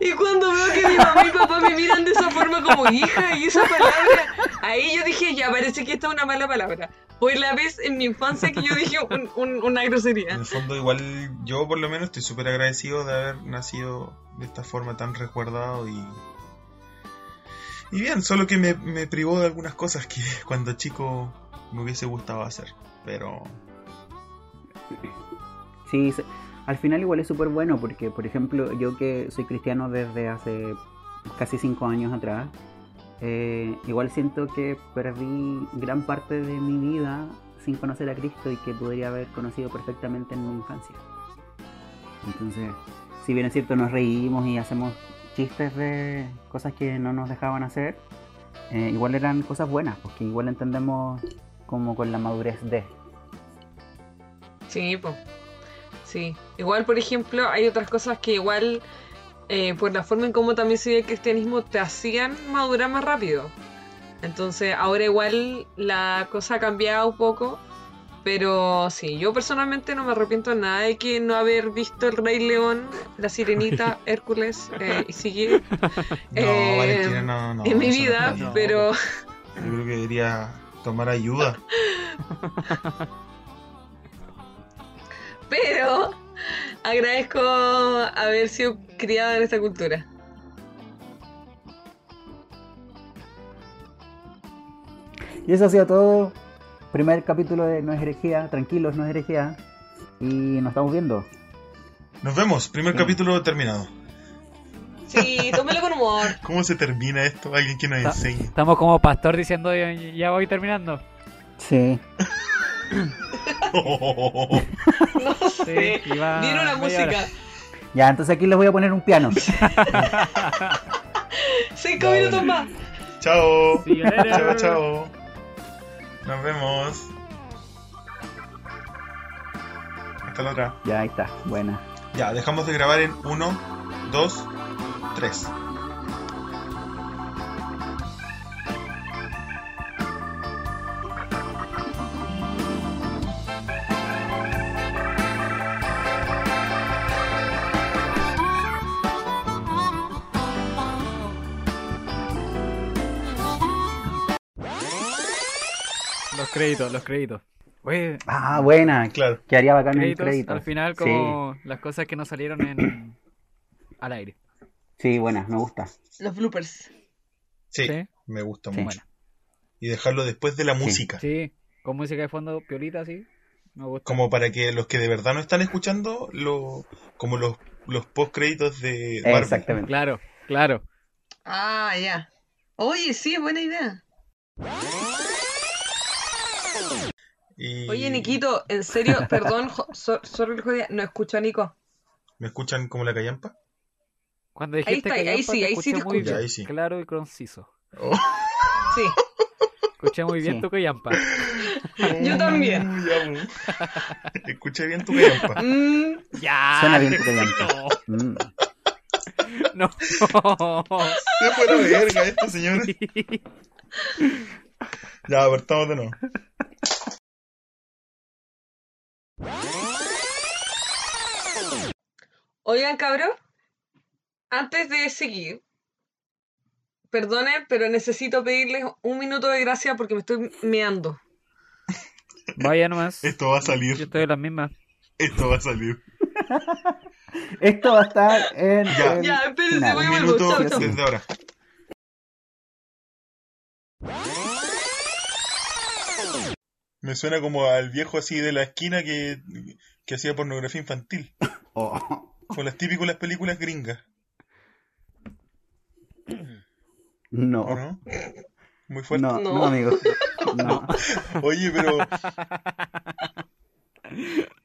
Speaker 4: Y cuando veo que mi mamá y papá me miran de esa forma como hija y esa palabra, ahí yo dije, ya parece que esta es una mala palabra. Fue la vez en mi infancia que yo dije un- un- una
Speaker 3: En
Speaker 4: grosería.
Speaker 3: el fondo, igual yo por lo menos estoy súper agradecido de haber nacido de esta forma tan resguardado y. Y bien, solo que me, me privó de algunas cosas que [LAUGHS] cuando chico me hubiese gustado hacer. Pero.
Speaker 2: Sí, al final igual es súper bueno porque, por ejemplo, yo que soy cristiano desde hace casi cinco años atrás, eh, igual siento que perdí gran parte de mi vida sin conocer a Cristo y que podría haber conocido perfectamente en mi infancia. Entonces, si bien es cierto, nos reímos y hacemos chistes de cosas que no nos dejaban hacer, eh, igual eran cosas buenas, porque igual entendemos como con la madurez de...
Speaker 4: Sí, pues. Sí. Igual, por ejemplo, hay otras cosas que igual, eh, por la forma en cómo también se ve el cristianismo, te hacían madurar más rápido. Entonces, ahora igual la cosa ha cambiado un poco. Pero sí, yo personalmente no me arrepiento nada de que no haber visto El Rey León, La Sirenita, [LAUGHS] Hércules eh, y sigue [LAUGHS]
Speaker 3: No,
Speaker 4: Eh,
Speaker 3: Valentina, no, no.
Speaker 4: en mi
Speaker 3: no
Speaker 4: vida, pero
Speaker 3: Yo creo que debería tomar ayuda. [LAUGHS]
Speaker 4: Pero agradezco haber sido criada en esta cultura.
Speaker 2: Y eso ha sido todo. Primer capítulo de No es herejía. Tranquilos, no es herejía. Y nos estamos viendo.
Speaker 3: Nos vemos, primer
Speaker 2: Sí.
Speaker 3: capítulo terminado.
Speaker 4: Sí, tómelo con humor. [LAUGHS]
Speaker 3: ¿Cómo se termina esto? Alguien que nos
Speaker 1: Ta-
Speaker 3: enseñe.
Speaker 1: Estamos como pastor diciendo ya, ya voy terminando.
Speaker 2: Sí.
Speaker 4: No sé.
Speaker 1: Sí, iba
Speaker 4: Viene una
Speaker 1: media hora.
Speaker 4: música.
Speaker 2: Ya, entonces aquí les voy a poner un piano. [LAUGHS]
Speaker 4: Cinco minutos más.
Speaker 3: chao. Chao, chao. Nos vemos. Hasta la otra.
Speaker 2: ya, ahí está. Buena.
Speaker 3: Ya, dejamos de grabar en 1, 2, 3.
Speaker 1: Los créditos, los créditos. Oye,
Speaker 2: Ah, buena.
Speaker 3: Claro.
Speaker 2: Que haría bacán en
Speaker 1: créditos, al final
Speaker 2: Sí.
Speaker 1: como las cosas que no salieron en al aire.
Speaker 2: Sí, buena, me gusta.
Speaker 4: Los bloopers.
Speaker 3: Sí,
Speaker 1: Sí.
Speaker 3: me gusta
Speaker 2: Sí.
Speaker 3: mucho. Y dejarlo después de la
Speaker 2: Sí.
Speaker 3: música.
Speaker 1: Sí, con música de fondo piolita así. Me gusta.
Speaker 3: Como para que los que de verdad no están escuchando, lo, como los, los post créditos de Marvel.
Speaker 2: Exactamente.
Speaker 1: Claro, claro.
Speaker 4: Ah, ya. Oye, sí, buena idea.
Speaker 3: Y-
Speaker 4: Oye, Nikito, en serio, perdón, so- sorry el no escucho a Nico.
Speaker 3: ¿Me escuchan como la callampa?
Speaker 1: Cuando dijiste
Speaker 4: está,
Speaker 1: que
Speaker 4: ahí sí, ahí sí te
Speaker 1: muy
Speaker 3: escucho.
Speaker 1: bien,
Speaker 3: Ahí sí.
Speaker 1: claro y conciso.
Speaker 3: Oh.
Speaker 4: Sí,
Speaker 1: Escuché muy bien
Speaker 2: Sí.
Speaker 1: tu callampa. [LAUGHS]
Speaker 4: Yo también. [LAUGHS]
Speaker 3: Mm, ya. Escucha bien tu callampa.
Speaker 4: Mm,
Speaker 1: Ya.
Speaker 2: Suena bien tu callampa. Mm.
Speaker 1: No.
Speaker 3: Se fue la verga esto, señores. Ya, apartamos de nuevo.
Speaker 4: Oigan, cabrón, antes de seguir, perdonen, pero necesito pedirles un minuto de gracia porque me estoy meando.
Speaker 1: Vaya nomás.
Speaker 3: Esto va a
Speaker 1: Yo
Speaker 3: salir.
Speaker 1: estoy en las mismas.
Speaker 3: Esto va a salir.
Speaker 2: Esto va a estar en
Speaker 3: Ya.
Speaker 2: el
Speaker 4: Ya, espérense, voy
Speaker 3: Un
Speaker 4: a
Speaker 3: minuto
Speaker 4: Chau, chau.
Speaker 3: desde ahora. Me suena como al viejo así de la esquina que, que hacía pornografía infantil. [LAUGHS]
Speaker 2: Oh.
Speaker 3: Con las típicas películas gringas,
Speaker 2: No.
Speaker 3: ¿o no? Muy fuerte.
Speaker 2: No,
Speaker 4: No.
Speaker 2: no, amigo. [LAUGHS] No.
Speaker 3: Oye, pero [LAUGHS]